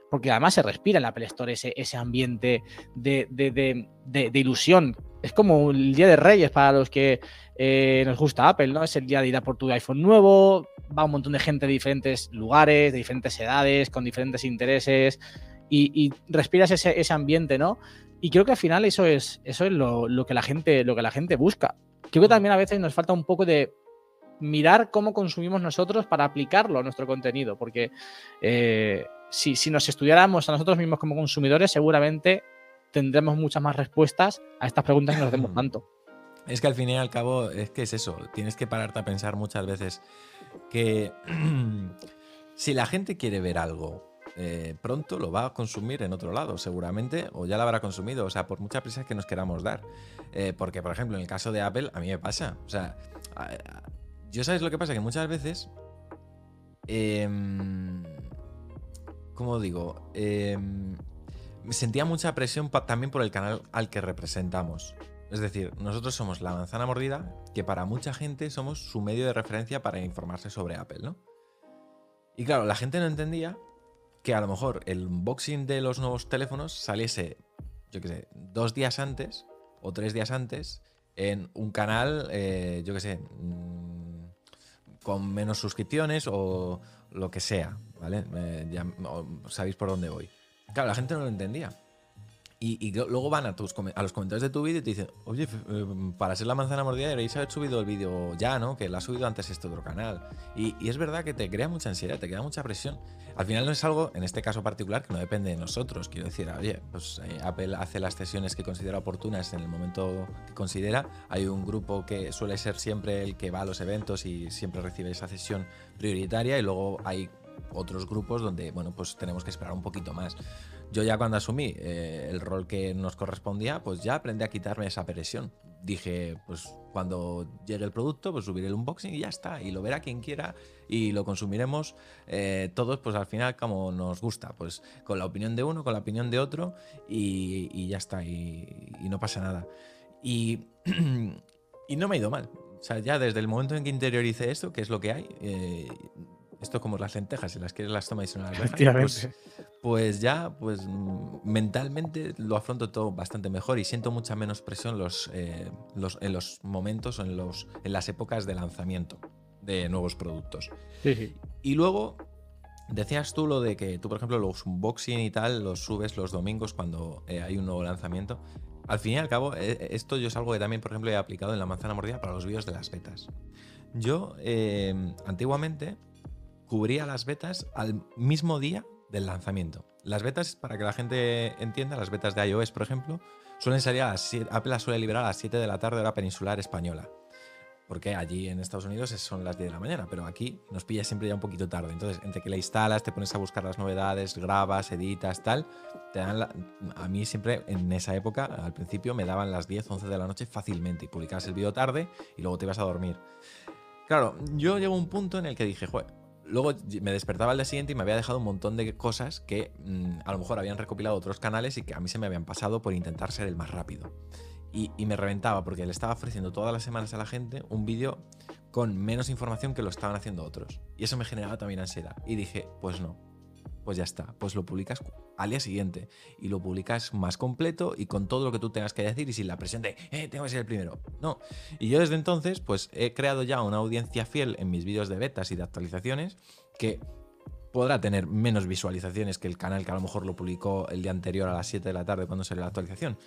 Porque además se respira en la Apple Store ese, ambiente de, ilusión. Es como el Día de Reyes para los que eh, nos gusta Apple, ¿no? Es el día de ir a por tu iPhone nuevo, va un montón de gente de diferentes lugares, de diferentes edades, con diferentes intereses, y, y respiras ese ambiente, ¿no? Y creo que al final eso es, eso es lo, lo que la gente, lo que la gente busca. Creo que también a veces nos falta un poco de mirar cómo consumimos nosotros para aplicarlo a nuestro contenido, porque eh, si, si nos estudiáramos a nosotros mismos como consumidores, seguramente tendremos muchas más respuestas a estas preguntas que nos hacemos tanto. Es que al fin y al cabo es que es eso, tienes que pararte a pensar muchas veces que si la gente quiere ver algo eh, pronto lo va a consumir en otro lado, seguramente, o ya lo habrá consumido, o sea, por mucha prisa que nos queramos dar. Eh, porque, por ejemplo, en el caso de Apple, a mí me pasa, o sea, yo sabes lo que pasa, que muchas veces, em, ¿cómo digo? Em, sentía mucha presión también por el canal al que representamos. Es decir, nosotros somos la manzana mordida, que para mucha gente somos su medio de referencia para informarse sobre Apple, ¿no? Y claro, la gente no entendía que a lo mejor el unboxing de los nuevos teléfonos saliese, yo qué sé, dos días antes o tres días antes en un canal, eh, yo qué sé, mm, con menos suscripciones o lo que sea, ¿vale? Eh, ya sabéis por dónde voy. Claro, la gente no lo entendía. Y, y luego van a, tus, a los comentarios de tu vídeo y te dicen, oye, eh, para ser la manzana mordida deberéis haber subido el vídeo ya, ¿no? Que lo ha subido antes este otro canal. Y, y es verdad que te crea mucha ansiedad, te crea mucha presión. Al final no es algo, en este caso particular, que no depende de nosotros. Quiero decir, oye, pues eh, Apple hace las sesiones que considera oportunas en el momento que considera. Hay un grupo que suele ser siempre el que va a los eventos y siempre recibe esa sesión prioritaria y luego hay otros grupos donde, bueno, pues tenemos que esperar un poquito más. Yo ya cuando asumí eh, el rol que nos correspondía, pues ya aprendí a quitarme esa presión. Dije, pues cuando llegue el producto, pues subiré el unboxing y ya está. Y lo verá quien quiera y lo consumiremos eh, todos, pues al final como nos gusta. Pues con la opinión de uno, con la opinión de otro y, ya está. Y, no pasa nada. Y, y no me ha ido mal. O sea, ya desde el momento en que interioricé esto, que es lo que hay, eh, esto como las lentejas, si las quieres las tomas y no las dejas, pues, pues ya, pues mentalmente lo afronto todo bastante mejor y siento mucha menos presión los, eh, los- en los momentos en, los, en las épocas de lanzamiento de nuevos productos. Sí, sí. Y luego, decías tú lo de que tú, por ejemplo, los unboxing y tal los subes los domingos cuando eh, hay un nuevo lanzamiento. Al fin y al cabo, eh, esto yo es algo que también, por ejemplo, he aplicado en la manzana mordida para los vídeos de las betas. Yo, antiguamente, cubría las betas al mismo día del lanzamiento. Las betas, para que la gente entienda, las betas de iOS, por ejemplo, suelen salir a las 7, Apple las suele liberar a las 7 de la tarde hora peninsular española. Porque allí en Estados Unidos son las 10 de la mañana, pero aquí nos pilla siempre ya un poquito tarde. Entonces, entre que la instalas, te pones a buscar las novedades, grabas, editas, tal, te dan a mí siempre en esa época, al principio, me daban las 10, 11 de la noche fácilmente y publicabas el vídeo tarde y luego te ibas a dormir. Claro, yo llego a un punto en el que dije, joder, luego me despertaba al día siguiente y me había dejado un montón de cosas que mm, a lo mejor habían recopilado otros canales y que a mí se me habían pasado por intentar ser el más rápido. Y, y me reventaba porque le estaba ofreciendo todas las semanas a la gente un vídeo con menos información que lo estaban haciendo otros. Y eso me generaba también ansiedad. Y dije, pues no, pues ya está, pues lo publicas al día siguiente y lo publicas más completo y con todo lo que tú tengas que decir y sin la presión de, eh, tengo que ser el primero. No. Y yo desde entonces, pues he creado ya una audiencia fiel en mis vídeos de betas y de actualizaciones que podrá tener menos visualizaciones que el canal que a lo mejor lo publicó el día anterior a las 7 de la tarde cuando salió la actualización.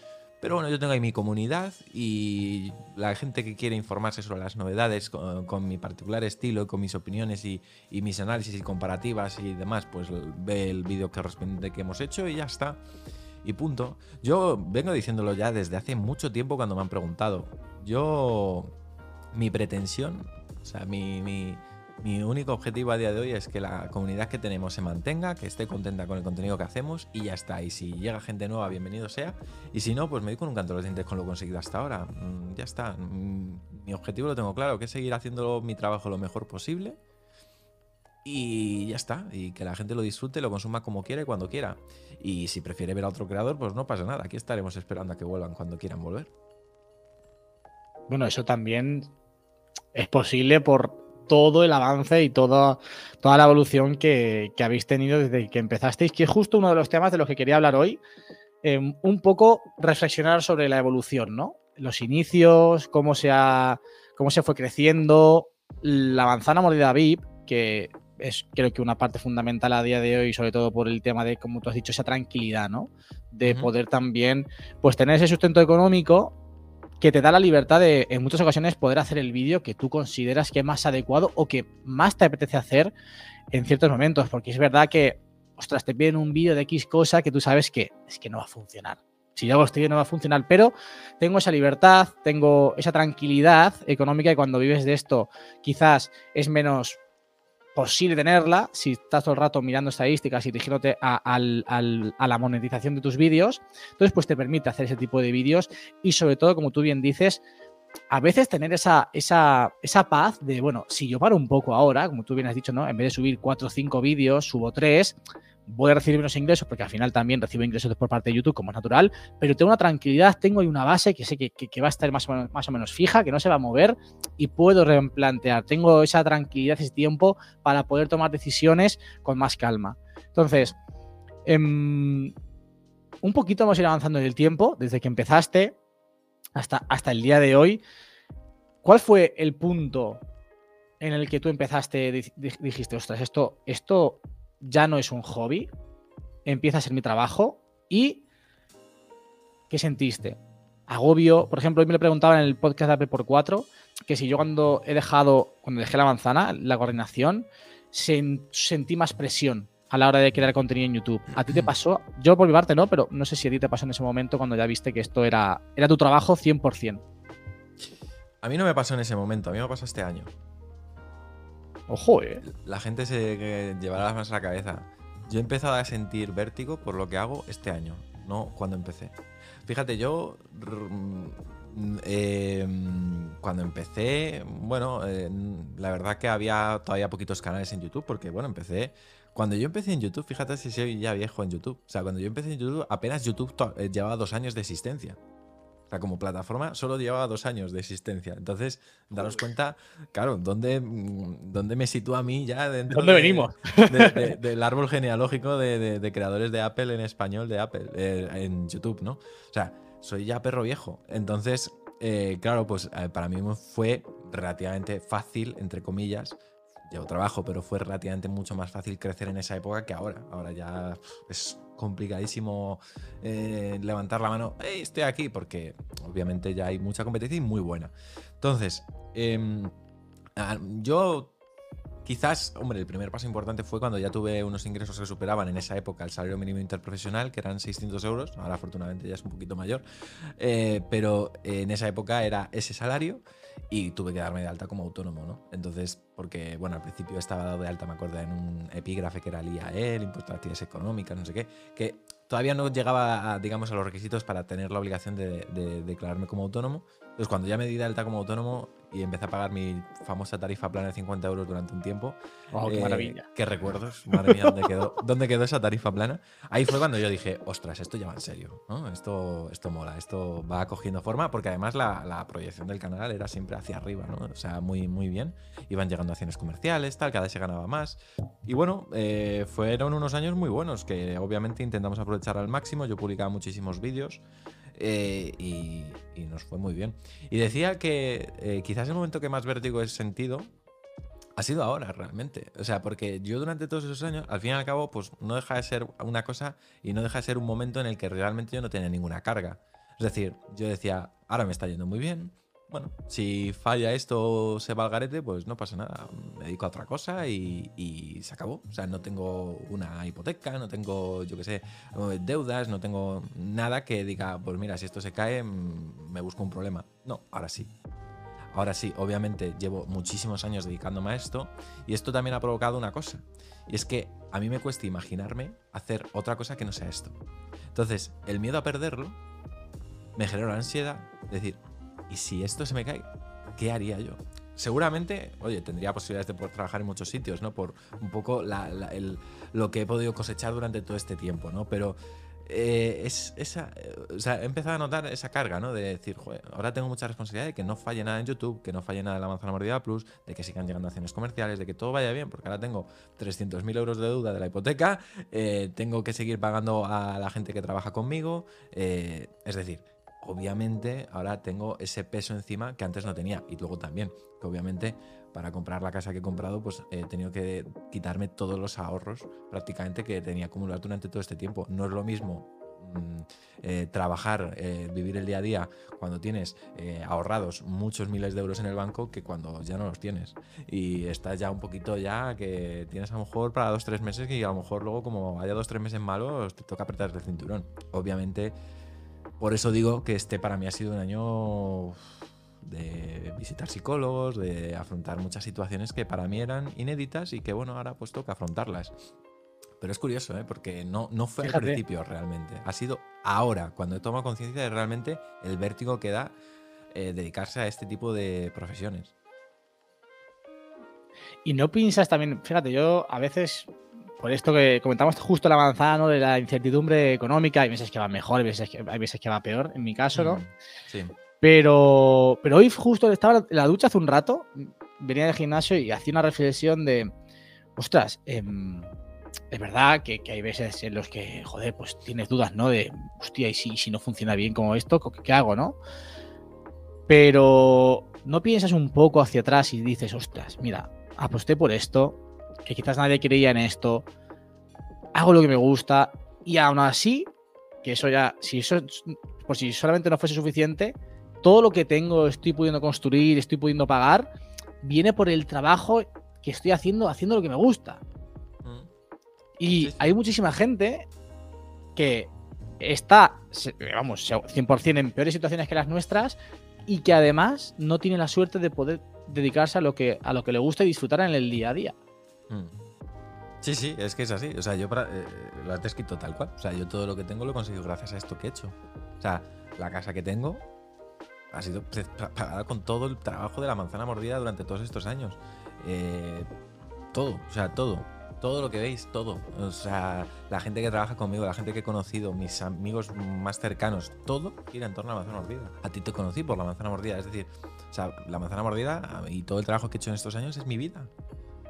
Pero bueno, yo tengo ahí mi comunidad y la gente que quiere informarse sobre las novedades con, mi particular estilo, con mis opiniones y, mis análisis y comparativas y demás, pues ve el vídeo correspondiente que hemos hecho y ya está. Y punto. Yo vengo diciéndolo ya desde hace mucho tiempo cuando me han preguntado. Yo, mi pretensión, o sea, mi, mi único objetivo a día de hoy es que la comunidad que tenemos se mantenga, que esté contenta con el contenido que hacemos y ya está. Y si llega gente nueva, bienvenido sea. Y si no, pues me doy con un canto de los dientes con lo conseguido hasta ahora. Mm, Ya está. Mm, Mi objetivo lo tengo claro, que es seguir haciendo mi trabajo lo mejor posible. Y ya está. Y que la gente lo disfrute, lo consuma como quiera y cuando quiera. Y si prefiere ver a otro creador, pues no pasa nada. Aquí estaremos esperando a que vuelvan cuando quieran volver. Bueno, eso también es posible por todo el avance y toda, toda la evolución que, que habéis tenido desde que empezasteis, que es justo uno de los temas de los que quería hablar hoy. eh, un poco reflexionar sobre la evolución, ¿no? Los inicios, cómo se, ha, cómo se fue creciendo, la manzana mordida VIP, que es creo que una parte fundamental a día de hoy, sobre todo por el tema de, como tú has dicho, esa tranquilidad, ¿no? De poder también, pues tener ese sustento económico que te da la libertad de, en muchas ocasiones, poder hacer el vídeo que tú consideras que es más adecuado o que más te apetece hacer en ciertos momentos. Porque es verdad que, ostras, te piden un vídeo de X cosa que tú sabes que es que no va a funcionar. Si yo hago este no va a funcionar, pero tengo esa libertad, tengo esa tranquilidad económica y cuando vives de esto quizás es menos posible tenerla si estás todo el rato mirando estadísticas y dirigiéndote a, al- a la monetización de tus vídeos. Entonces, pues te permite hacer ese tipo de vídeos y sobre todo, como tú bien dices, a veces tener esa, esa, esa paz de, bueno, si yo paro un poco ahora, como tú bien has dicho, ¿no? En vez de subir cuatro o cinco vídeos, subo tres, voy a recibir menos ingresos, porque al final también recibo ingresos por parte de YouTube, como es natural, pero tengo una tranquilidad, tengo ahí una base que sé que, que- va a estar más o, menos, más o menos fija, que no se va a mover y puedo replantear. Tengo esa tranquilidad, ese tiempo para poder tomar decisiones con más calma. Entonces, em, un poquito a ir avanzando en el tiempo, desde que empezaste hasta, hasta el día de hoy. ¿Cuál fue el punto en el que tú empezaste, di- di- dijiste, ostras, esto, esto ya no es un hobby, empieza a ser mi trabajo y ¿qué sentiste? Agobio, por ejemplo, hoy me lo preguntaban en el podcast de Apple por 4, que si yo cuando he dejado, cuando dejé la manzana, la coordinación, sen- sentí más presión a la hora de crear contenido en YouTube. ¿A ti te pasó? Yo por mi parte no, pero no sé si a ti te pasó en ese momento cuando ya viste que esto era, era tu trabajo 100%. A mí no me pasó en ese momento, a mí me pasó este año. Ojo, eh. La gente se llevará las manos a la cabeza. Yo he empezado a sentir vértigo por lo que hago este año, no cuando empecé. Fíjate, yo mm, eh, cuando empecé, bueno, eh, la verdad que había todavía poquitos canales en YouTube, porque bueno, empecé. Cuando yo empecé en YouTube, fíjate si soy ya viejo en YouTube. O sea, cuando yo empecé en YouTube, apenas YouTube eh, llevaba dos años de existencia. O sea, como plataforma solo llevaba dos años de existencia. Entonces, daros cuenta, claro, ¿dónde, mm, dónde me sitúa a mí ya dentro ¿Dónde de- venimos? de- de- del árbol genealógico de, creadores de Apple en español de Apple, eh, en YouTube, ¿no? O sea, soy ya perro viejo. Entonces, eh, claro, pues eh, para mí fue relativamente fácil, entre comillas. Llevo trabajo, pero fue relativamente mucho más fácil crecer en esa época que ahora. Ahora ya es complicadísimo eh, levantar la mano, "Hey, estoy aquí, porque obviamente ya hay mucha competencia y muy buena. Entonces, em, ah, yo Quizás, hombre, el primer paso importante fue cuando ya tuve unos ingresos que superaban en esa época el salario mínimo interprofesional, que eran 600 euros. Ahora, afortunadamente, ya es un poquito mayor. Eh, pero en esa época era ese salario y tuve que darme de alta como autónomo, ¿no? Entonces, porque, bueno, al principio estaba dado de alta, me acuerdo, en un epígrafe que era el IAE, el Impuesto a Actividades Económicas, no sé qué, que todavía no llegaba, a, digamos, a los requisitos para tener la obligación de, de declararme como autónomo. Entonces, cuando ya me di de alta como autónomo y empecé a pagar mi famosa tarifa plana de 50 euros durante un tiempo, Oh, qué eh, maravilla. Qué recuerdos. Madre mía, ¿dónde quedó, ¿dónde quedó esa tarifa plana? Ahí fue cuando yo dije, ostras, esto ya va en serio. ¿no? Esto, esto mola, esto va cogiendo forma, porque además la, la proyección del canal era siempre hacia arriba, ¿no? O sea, muy, muy bien. Iban llegando acciones comerciales, tal, cada vez se ganaba más. Y bueno, eh, fueron unos años muy buenos que obviamente intentamos aprovechar al máximo. Yo publicaba muchísimos vídeos. Eh, y, nos fue muy bien. Y decía que eh, quizás el momento que más vértigo he sentido ha sido ahora realmente. O sea, porque yo durante todos esos años, al fin y al cabo, pues no deja de ser una cosa y no deja de ser un momento en el que realmente yo no tenía ninguna carga. Es decir, yo decía, ahora me está yendo muy bien. Bueno, si falla esto se va al garete, pues no pasa nada. Me dedico a otra cosa y, se acabó. O sea, no tengo una hipoteca, no tengo, yo qué sé, deudas, no tengo nada que diga, pues mira, si esto se cae, mm, me busco un problema. No, ahora sí. Ahora sí, obviamente llevo muchísimos años dedicándome a esto y esto también ha provocado una cosa. Y es que a mí me cuesta imaginarme hacer otra cosa que no sea esto. Entonces, el miedo a perderlo me genera ansiedad. Decir, ¿y si esto se me cae? ¿Qué haría yo? Seguramente, oye, tendría posibilidades de poder trabajar en muchos sitios, ¿no? Por un poco lo que he podido cosechar durante todo este tiempo, ¿no? Pero eh, es esa, eh, o sea, he empezado a notar esa carga, ¿no? De decir, joder, ahora tengo mucha responsabilidad de que no falle nada en YouTube, que no falle nada en la manzana mordida plus, de que sigan llegando acciones comerciales, de que todo vaya bien, porque ahora tengo 300.000 euros de deuda de la hipoteca, eh, tengo que seguir pagando a la gente que trabaja conmigo, es decir, obviamente ahora tengo ese peso encima que antes no tenía, y luego también, que obviamente para comprar la casa que he comprado, pues he tenido que quitarme todos los ahorros prácticamente que tenía acumulados durante todo este tiempo. No es lo mismo mm, eh, trabajar, eh, vivir el día a día cuando tienes eh, ahorrados muchos miles de euros en el banco que cuando ya no los tienes. Y estás ya un poquito ya que tienes a lo mejor para dos, tres meses y a lo mejor luego como haya dos, tres meses malos te toca apretar el cinturón. Obviamente, por eso digo que este para mí ha sido un año de visitar psicólogos, de afrontar muchas situaciones que para mí eran inéditas y que bueno, ahora pues toca afrontarlas. Pero es curioso, ¿eh? porque no, no fue Fíjate. al principio realmente. Ha sido ahora, cuando he tomado conciencia de realmente el vértigo que da eh, dedicarse a este tipo de profesiones. Y no piensas también, fíjate, yo a veces, por esto que comentamos justo la manzana, ¿no? De la incertidumbre económica, hay veces que va mejor, hay veces que, hay veces que va peor, en mi caso, ¿no? Mm, Sí. Pero, pero hoy justo estaba en la ducha hace un rato, venía del gimnasio y hacía una reflexión de, ostras, em, es verdad que, que hay veces en los que, joder, pues tienes dudas, ¿no? De, hostia, y si, si no funciona bien como esto, ¿qué, qué hago, no? Pero no piensas un poco hacia atrás y dices, ostras, mira, aposté por esto, que quizás nadie creía en esto, hago lo que me gusta y aún así, que eso ya, si eso es- por si solamente no fuese suficiente, todo lo que tengo, estoy pudiendo construir, estoy pudiendo pagar, viene por el trabajo que estoy haciendo, haciendo lo que me gusta. Mm. Y hay muchísima gente que está, vamos, 100% en peores situaciones que las nuestras y que además no tiene la suerte de poder dedicarse a lo que, a lo que le gusta y disfrutar en el día a día. Mm. Sí, sí, es que es así. O sea, yo eh, lo has descrito tal cual. O sea, yo todo lo que tengo lo he conseguido gracias a esto que he hecho. O sea, la casa que tengo ha sido pagada con todo el trabajo de la manzana mordida durante todos estos años. Eh, todo, o sea, todo. Todo lo que veis, todo. O sea, la gente que trabaja conmigo, la gente que he conocido, mis amigos más cercanos, todo gira en torno a la manzana mordida. A ti te conocí por la manzana mordida. Es decir, o sea, la manzana mordida y todo el trabajo que he hecho en estos años es mi vida.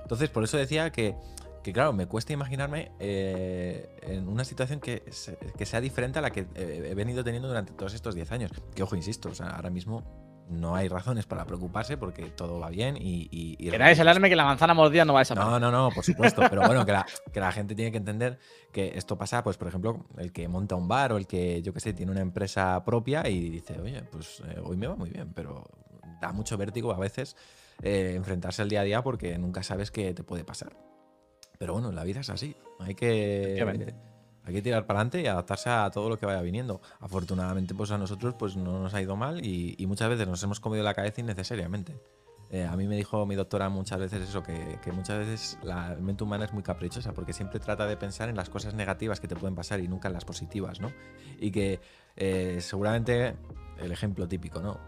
Entonces, por eso decía que, que claro, me cuesta imaginarme eh, en una situación que, se- que sea diferente a la que eh, he venido teniendo durante todos estos 10 años. Que, ojo, insisto, o sea, ahora mismo no hay razones para preocuparse porque todo va bien y... y, y Que alarme la manzana mordida no va a desaparecer. no, no, no, por supuesto. Pero bueno, que la, que la gente tiene que entender que esto pasa, pues, por ejemplo, el que monta un bar o el que, yo qué sé, tiene una empresa propia y dice, oye, pues eh, hoy me va muy bien, pero da mucho vértigo a veces eh, enfrentarse al día a día porque nunca sabes qué te puede pasar. Pero bueno, la vida es así. Hay que, hay que tirar para adelante y adaptarse a todo lo que vaya viniendo. Afortunadamente, pues a nosotros pues no nos ha ido mal y, y muchas veces nos hemos comido la cabeza innecesariamente. Eh, a mí me dijo mi doctora muchas veces eso, que, que muchas veces la mente humana es muy caprichosa porque siempre trata de pensar en las cosas negativas que te pueden pasar y nunca en las positivas, ¿no? Y que eh, seguramente el ejemplo típico, ¿no?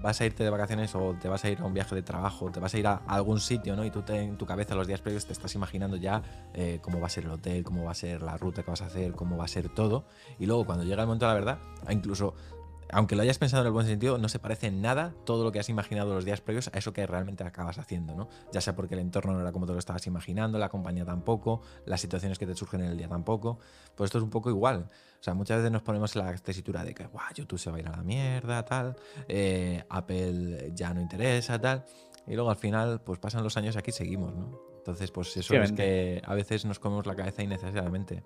Vas a irte de vacaciones o te vas a ir a un viaje de trabajo, te vas a ir a algún sitio, ¿no? Y tú en tu cabeza los días previos te estás imaginando ya eh, cómo va a ser el hotel, cómo va a ser la ruta que vas a hacer, cómo va a ser todo. Y luego cuando llega el momento de la verdad, a incluso aunque lo hayas pensado en el buen sentido, no se parece en nada todo lo que has imaginado los días previos a eso que realmente acabas haciendo, ¿no? Ya sea porque el entorno no era como te lo estabas imaginando, la compañía tampoco, las situaciones que te surgen en el día tampoco. Pues esto es un poco igual. O sea, muchas veces nos ponemos en la tesitura de que, guau, YouTube se va a ir a la mierda, tal, eh, Apple ya no interesa, tal. Y luego al final, pues pasan los años y aquí seguimos, ¿no? Entonces, pues eso es que a veces nos comemos la cabeza innecesariamente.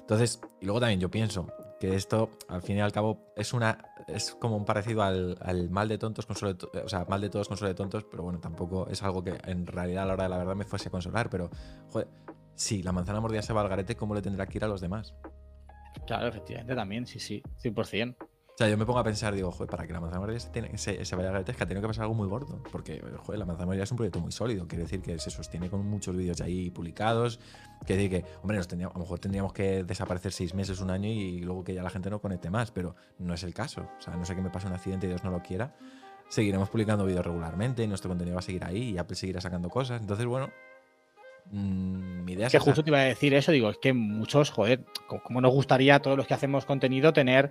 Entonces, y luego también yo pienso que esto, al fin y al cabo, es una es como un parecido al, al mal de tontos, consuelo de o sea, mal de todos, consuelo de tontos, pero bueno, tampoco es algo que en realidad a la hora de la verdad me fuese a consolar, pero, joder, si la manzana mordida se va al garete, ¿cómo le tendrá que ir a los demás? Claro, efectivamente, también, sí, sí, 100%. O sea, yo me pongo a pensar, digo, joder, para que la manzana mordida se, tiene- se, se vaya es que ha tenido que pasar algo muy gordo, porque, joder, la manzana mordida es un proyecto muy sólido, quiere decir que se sostiene con muchos vídeos ahí publicados, quiere decir que, hombre, nos a lo mejor tendríamos que desaparecer seis meses, un año y luego que ya la gente no conecte más, pero no es el caso. O sea, no sé que me pase un accidente y Dios no lo quiera, seguiremos publicando vídeos regularmente nuestro contenido va a seguir ahí y Apple seguirá sacando cosas. Entonces, bueno, mi idea es Que justo te iba a decir eso, digo, es que muchos, joder, co- como nos gustaría a todos los que hacemos contenido tener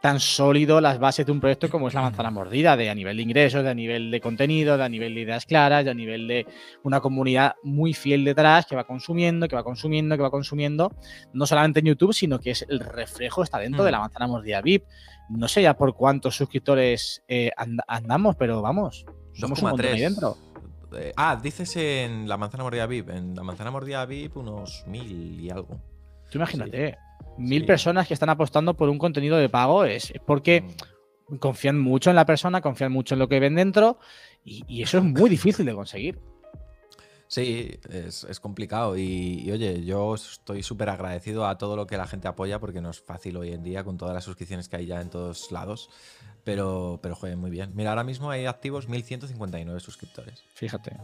tan sólido las bases de un proyecto como es la manzana mordida, de a nivel de ingresos, de a nivel de contenido, de a nivel de ideas claras, de a nivel de una comunidad muy fiel detrás que va consumiendo, que va consumiendo, que va consumiendo, no solamente en YouTube, sino que es el reflejo, está dentro Mm. de la manzana mordida VIP. No sé ya por cuántos suscriptores eh, and- andamos, pero vamos, somos un montón ahí 2,3. dentro. Eh, ah, dices en la manzana mordida VIP. En la manzana mordida VIP unos mil y algo. Tú imagínate, mil Sí. personas que están apostando por un contenido de pago es, porque Mm. confían mucho en la persona, confían mucho en lo que ven dentro y, y eso es muy difícil de conseguir. Sí, es, es complicado y, y, oye, yo estoy súper agradecido a todo lo que la gente apoya porque no es fácil hoy en día con todas las suscripciones que hay ya en todos lados, pero, pero joder, muy bien. Mira, ahora mismo hay activos 1159 suscriptores. Fíjate.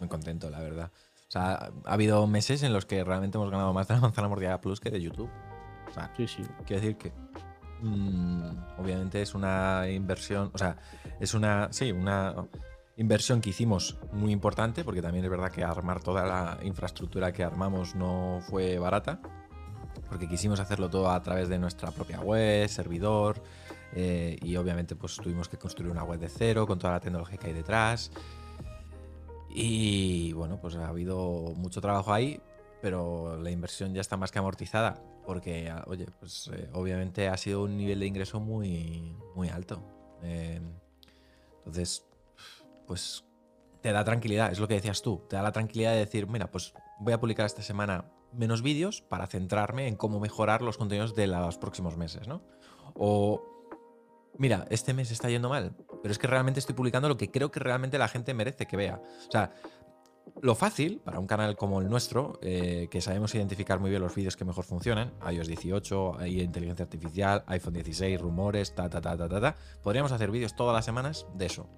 Muy contento, la verdad. O sea, ha habido meses en los que realmente hemos ganado más de la manzana mordida plus que de YouTube. O sea, Sí, sí. Quiero decir que mm, obviamente es una inversión, o sea, es una, sí, una inversión que hicimos muy importante, porque también es verdad que armar toda la infraestructura que armamos no fue barata, porque quisimos hacerlo todo a través de nuestra propia web, servidor, eh, y obviamente pues tuvimos que construir una web de cero con toda la tecnología que hay detrás. Y bueno, pues ha habido mucho trabajo ahí, pero la inversión ya está más que amortizada, porque, ah, oye, pues eh, obviamente ha sido un nivel de ingreso muy, muy alto. Eh, entonces, pues te da tranquilidad, es lo que decías tú, te da la tranquilidad de decir, mira, pues voy a publicar esta semana menos vídeos para centrarme en cómo mejorar los contenidos de los próximos meses, ¿no? O, mira, este mes está yendo mal, pero es que realmente estoy publicando lo que creo que realmente la gente merece que vea. O sea, lo fácil para un canal como el nuestro, eh, que sabemos identificar muy bien los vídeos que mejor funcionan, iOS 18, hay inteligencia artificial, iPhone 16, rumores, ta, ta, ta, ta, ta, ta, podríamos hacer vídeos todas las semanas de eso.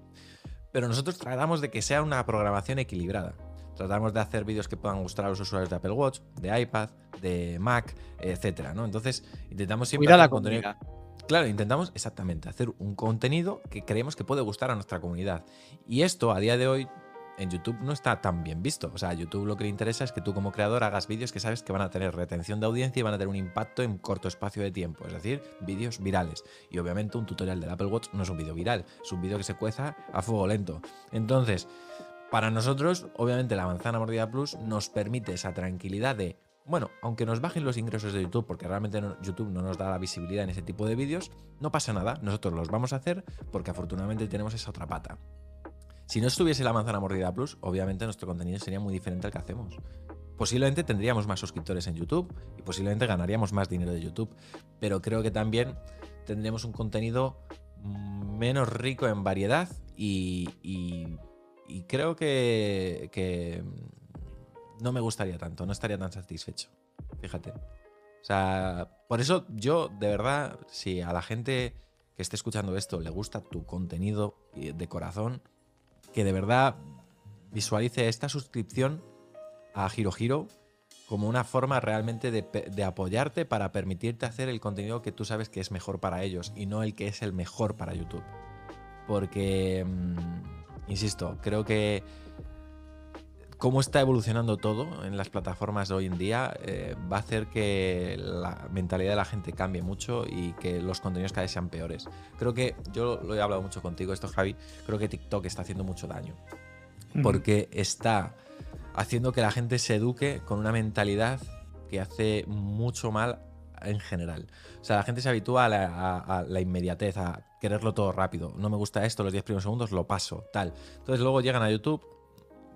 Pero nosotros tratamos de que sea una programación equilibrada. Tratamos de hacer vídeos que puedan gustar a los usuarios de Apple Watch, de iPad, de Mac, etcétera, ¿no? Entonces, intentamos siempre Cuida la contenido-. Claro, intentamos exactamente hacer un contenido que creemos que puede gustar a nuestra comunidad. Y esto a día de hoy en YouTube no está tan bien visto. O sea, a YouTube lo que le interesa es que tú como creador hagas vídeos que sabes que van a tener retención de audiencia y van a tener un impacto en corto espacio de tiempo. Es decir, vídeos virales. Y obviamente un tutorial del Apple Watch no es un vídeo viral, es un vídeo que se cueza a fuego lento. Entonces, para nosotros, obviamente la manzana mordida plus nos permite esa tranquilidad de, bueno, aunque nos bajen los ingresos de YouTube, porque realmente YouTube no nos da la visibilidad en ese tipo de vídeos, no pasa nada, nosotros los vamos a hacer porque afortunadamente tenemos esa otra pata. Si no estuviese la manzana mordida plus, obviamente nuestro contenido sería muy diferente al que hacemos. Posiblemente tendríamos más suscriptores en YouTube y posiblemente ganaríamos más dinero de YouTube, pero creo que también tendríamos un contenido menos rico en variedad y, creo que, que no me gustaría tanto, no estaría tan satisfecho. Fíjate. O sea, por eso yo, de verdad, si a la gente que esté escuchando esto le gusta tu contenido eh, de corazón, que de verdad visualice esta suscripción a Giro Giro como una forma realmente de, de apoyarte para permitirte hacer el contenido que tú sabes que es mejor para ellos y no el que es el mejor para YouTube. Porque, mm, insisto, creo que cómo está evolucionando todo en las plataformas de hoy en día eh, va a hacer que la mentalidad de la gente cambie mucho y que los contenidos cada vez sean peores. Creo que, yo lo he hablado mucho contigo, esto Javi, creo que TikTok está haciendo mucho daño porque está haciendo que la gente se eduque con una mentalidad que hace mucho mal en general. O sea, la gente se habitúa a la, a- a la inmediatez, a quererlo todo rápido. No me gusta esto, los 10 primeros segundos lo paso, tal. Entonces luego llegan a YouTube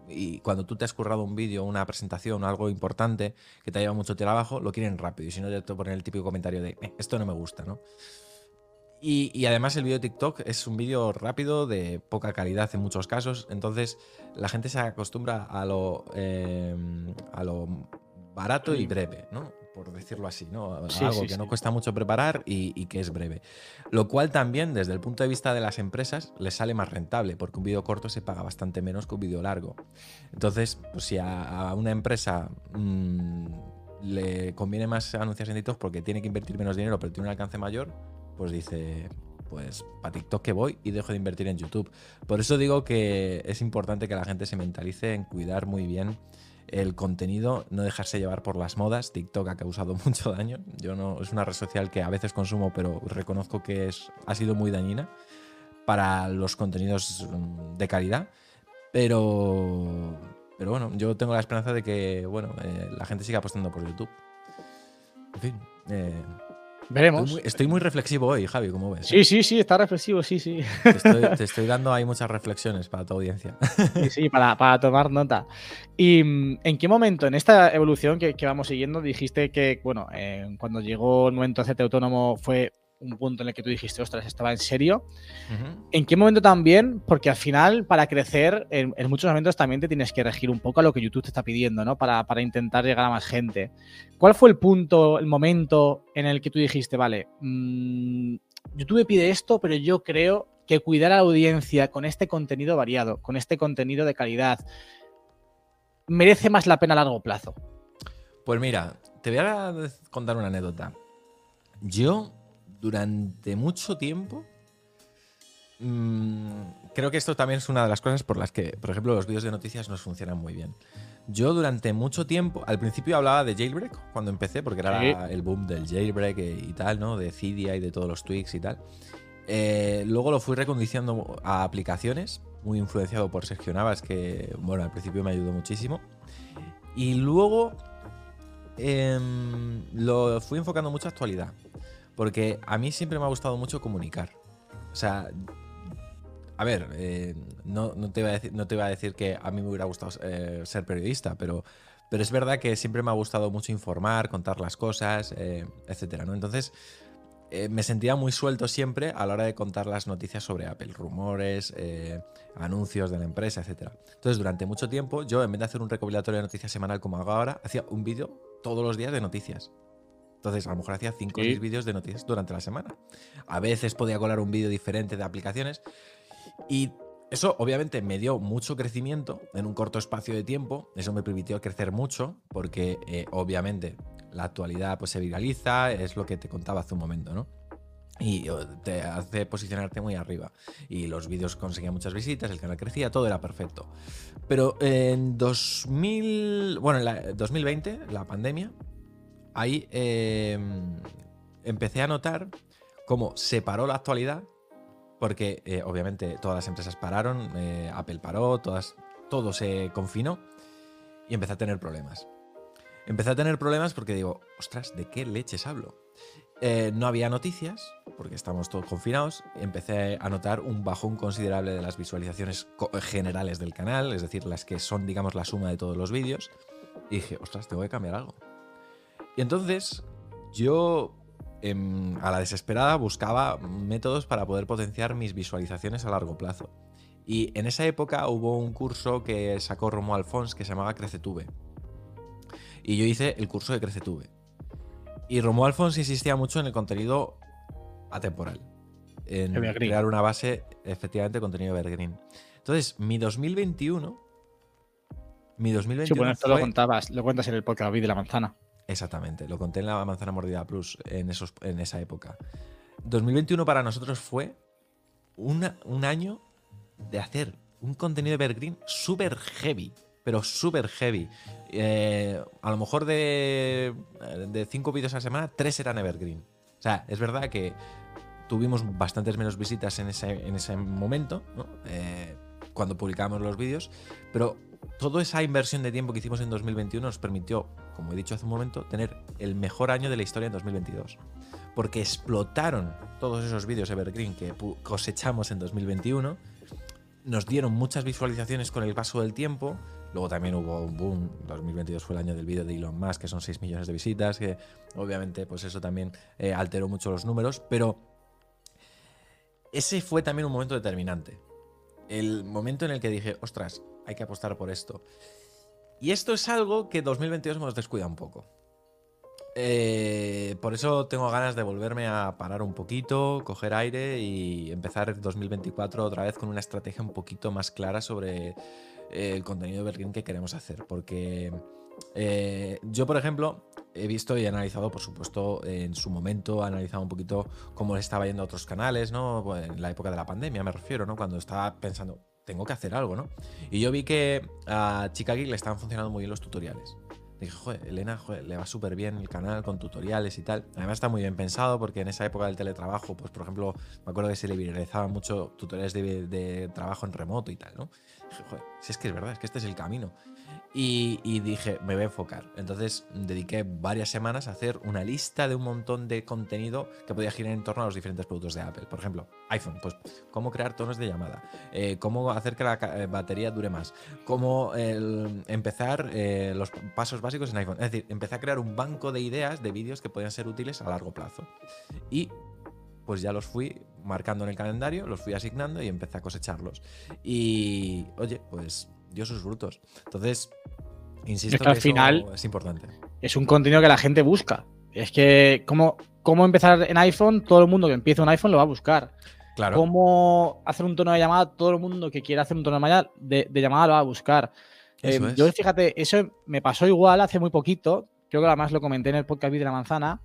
y cuando tú te has currado un vídeo, una presentación, algo importante que te ha llevado mucho trabajo, lo quieren rápido. Y si no, ya te ponen el típico comentario de "Eh, esto no me gusta, ¿no? Y, y además el vídeo de TikTok es un vídeo rápido, de poca calidad en muchos casos. Entonces la gente se acostumbra a lo, eh, a lo barato y breve, ¿no? Por decirlo así, ¿no? Sí, Algo sí, que sí. no cuesta mucho preparar y, y que es breve. Lo cual también, desde el punto de vista de las empresas, les sale más rentable, porque un vídeo corto se paga bastante menos que un vídeo largo. Entonces, pues si a, a una empresa mm, le conviene más anunciarse en TikTok porque tiene que invertir menos dinero, pero tiene un alcance mayor, pues dice, pues para TikTok que voy y dejo de invertir en YouTube. Por eso digo que es importante que la gente se mentalice en cuidar muy bien el contenido, no dejarse llevar por las modas. TikTok ha causado mucho daño. Yo no es una red social que a veces consumo, pero reconozco que es, ha sido muy dañina para los contenidos mm, de calidad. Pero, pero bueno, yo tengo la esperanza de que bueno, eh, la gente siga apostando por YouTube. En fin, eh, Veremos. estoy, muy, estoy muy reflexivo hoy, Javi, como ves. Sí, sí, sí, está reflexivo, sí, sí. Te estoy, te estoy dando ahí muchas reflexiones para tu audiencia. Sí, sí, para, para tomar nota. ¿Y mm, en qué momento, en esta evolución que, que vamos siguiendo, dijiste que, bueno, eh, cuando llegó el momento de hacerte autónomo fue un punto en el que tú dijiste, ostras, estaba en serio? ¿En qué momento también? Porque al final, para crecer, en, en muchos momentos también te tienes que regir un poco a lo que YouTube te está pidiendo, ¿no? Para, para intentar llegar a más gente. ¿Cuál fue el punto, el momento en el que tú dijiste, vale, mm, YouTube pide esto, pero yo creo que cuidar a la audiencia con este contenido variado, con este contenido de calidad, merece más la pena a largo plazo? Pues mira, te voy a contar una anécdota. Yo, durante mucho tiempo, mm, creo que esto también es una de las cosas por las que, por ejemplo, los vídeos de noticias nos funcionan muy bien. Yo durante mucho tiempo, al principio hablaba de jailbreak cuando empecé, porque era Sí. el boom del jailbreak y tal, ¿no? De Cydia y de todos los tweaks y tal. Eh, luego lo fui recondicionando a aplicaciones, muy influenciado por Sergio Navas, que, bueno, al principio me ayudó muchísimo. Y luego em, lo fui enfocando mucho a actualidad. Porque a mí siempre me ha gustado mucho comunicar. O sea, a ver, eh, no, te iba a decir, que a mí me hubiera gustado eh, ser periodista, pero Pero es verdad que siempre me ha gustado mucho informar, contar las cosas, eh, etcétera, ¿no? Entonces, eh, me sentía muy suelto siempre a la hora de contar las noticias sobre Apple, rumores, anuncios de la empresa, etcétera. Entonces, durante mucho tiempo, yo en vez de hacer un recopilatorio de noticias semanal como hago ahora, hacía un vídeo todos los días de noticias. Entonces, a lo mejor hacía 5 o Sí. 6 vídeos de noticias durante la semana. A veces podía colar un vídeo diferente de aplicaciones. Y eso obviamente me dio mucho crecimiento en un corto espacio de tiempo. Eso me permitió crecer mucho porque eh, obviamente la actualidad pues, se viraliza, es lo que te contaba hace un momento, ¿no? Y oh, te hace posicionarte muy arriba. Y los vídeos conseguían muchas visitas, el canal crecía, todo era perfecto. Pero en 2000, bueno, en la 2020, la pandemia, ahí eh, empecé a notar cómo se paró la actualidad, porque eh, obviamente todas las empresas pararon, eh, Apple paró, todo se confinó y empecé a tener problemas. Empecé a tener problemas porque digo, ostras, ¿de qué leches hablo? Eh, no había noticias, porque estamos todos confinados. Empecé a notar un bajón considerable de las visualizaciones generales del canal, es decir, las que son, digamos, la suma de todos los vídeos. Y dije, ostras, tengo que cambiar algo. Y entonces yo em, a la desesperada buscaba métodos para poder potenciar mis visualizaciones a largo plazo. Y en esa época hubo un curso que sacó Romo Alfons que se llamaba CreceTube. Y yo hice el curso de CreceTube. Y Romo Alfons insistía mucho en el contenido atemporal. En Evergreen. crear una base, efectivamente, de contenido evergreen. Entonces, mi 2021. Mi 2021 Sí, bueno, esto lo contabas, lo cuentas en el podcast de la manzana. Exactamente, lo conté en la Manzana Mordida Plus en, esos, en esa época. 2021 para nosotros fue un año de hacer un contenido evergreen súper heavy, pero súper heavy. Eh, a lo mejor de, de cinco vídeos a la semana, tres eran evergreen. O sea, es verdad que tuvimos bastantes menos visitas en ese, en ese momento, ¿no? Eh, cuando publicábamos los vídeos, pero toda esa inversión de tiempo que hicimos en 2021 nos permitió, como he dicho hace un momento, tener el mejor año de la historia en 2022. Porque explotaron todos esos vídeos evergreen que cosechamos en 2021, nos dieron muchas visualizaciones con el paso del tiempo. Luego también hubo un boom. 2022 fue el año del vídeo de Elon Musk, que son 6 millones de visitas, que obviamente pues eso también eh, alteró mucho los números, pero ese fue también un momento determinante. El momento en el que dije, ostras, hay que apostar por esto. Y esto es algo que 2022 hemos descuidado un poco. Eh, por eso tengo ganas de volverme a parar un poquito, coger aire y empezar el 2024 otra vez con una estrategia un poquito más clara sobre eh, el contenido de Berlín que queremos hacer. Porque eh, yo, por ejemplo, he visto y analizado, por supuesto, en su momento, he analizado un poquito cómo estaba yendo a otros canales, ¿no? Pues en la época de la pandemia, me refiero, ¿no? Cuando estaba pensando, tengo que hacer algo, ¿no? Y yo vi que a Chica Geek le estaban funcionando muy bien los tutoriales. Dije, joder, Elena, le va súper bien el canal con tutoriales y tal. Además está muy bien pensado porque en esa época del teletrabajo, pues por ejemplo, me acuerdo que se le viralizaban mucho tutoriales de, trabajo en remoto y tal, ¿no? Dije, joder, si es que es verdad, es que este es el camino. Y, dije, me voy a enfocar. Entonces dediqué varias semanas a hacer una lista de un montón de contenido que podía girar en torno a los diferentes productos de Apple. Por ejemplo, iPhone, pues cómo crear tonos de llamada, eh, cómo hacer que la eh, batería dure más, cómo empezar eh, los pasos básicos en iPhone. Es decir, empecé a crear un banco de ideas de vídeos que podían ser útiles a largo plazo. Y pues ya los fui marcando en el calendario, los fui asignando y empecé a cosecharlos. Y oye, pues dio sus frutos. Entonces, insisto Es que al eso final- es importante. Es un contenido que la gente busca. Es que, ¿cómo, cómo empezar en iPhone? Todo el mundo que empieza un iPhone lo va a buscar. Claro. ¿Cómo hacer un tono de llamada? Todo el mundo que quiera hacer un tono de de, de llamada lo va a buscar. Eso Eh, es. Yo, fíjate, eso me pasó igual hace muy poquito. Creo que además lo comenté en el podcast de la manzana.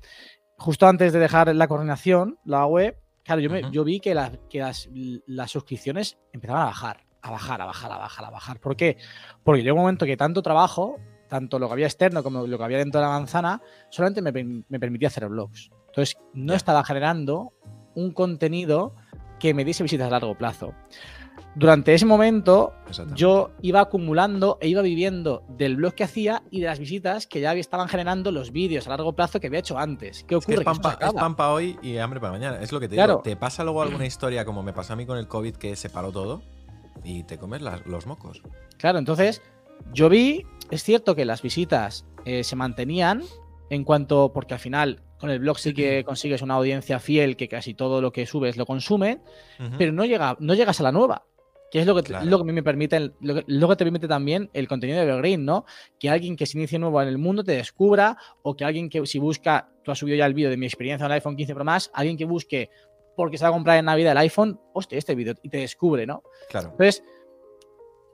Justo antes de dejar la coordinación, la web, claro, yo, me- yo vi que, las, que las, las suscripciones empezaban a bajar, a bajar, a bajar, a bajar, a bajar. ¿Por qué? Porque llegó un momento que tanto trabajo, tanto lo que había externo como lo que había dentro de la manzana, solamente me, per- me permitía hacer blogs. Entonces, no estaba generando un contenido que me diese visitas a largo plazo. Durante ese momento, yo iba acumulando e iba viviendo del blog que hacía y de las visitas que ya estaban generando los vídeos a largo plazo que había hecho antes. ¿Qué ocurre? es Que esto pan, se pa- es acaba. pan pa' hoy y hambre para mañana. Es lo que te Claro. digo. ¿Te pasa luego alguna historia como me pasó a mí con el COVID que se paró todo? Y te comes las- los mocos. Claro, entonces yo vi es cierto que las visitas eh, se mantenían en cuanto, porque al final con el blog sí que consigues una audiencia fiel que casi todo lo que subes lo consume, pero no, llega, no llegas a la nueva. Que es lo que, Claro. lo que a mí me permite, lo que, lo que te permite también el contenido de Evergreen, ¿no? Que alguien que se inicie nuevo en el mundo te descubra, o que alguien que si busca, tú has subido ya el vídeo de mi experiencia en el iPhone 15 Pro Max, alguien que busque porque se va a comprar en Navidad el iPhone, hostia, este vídeo, y te descubre, ¿no? Claro. Entonces,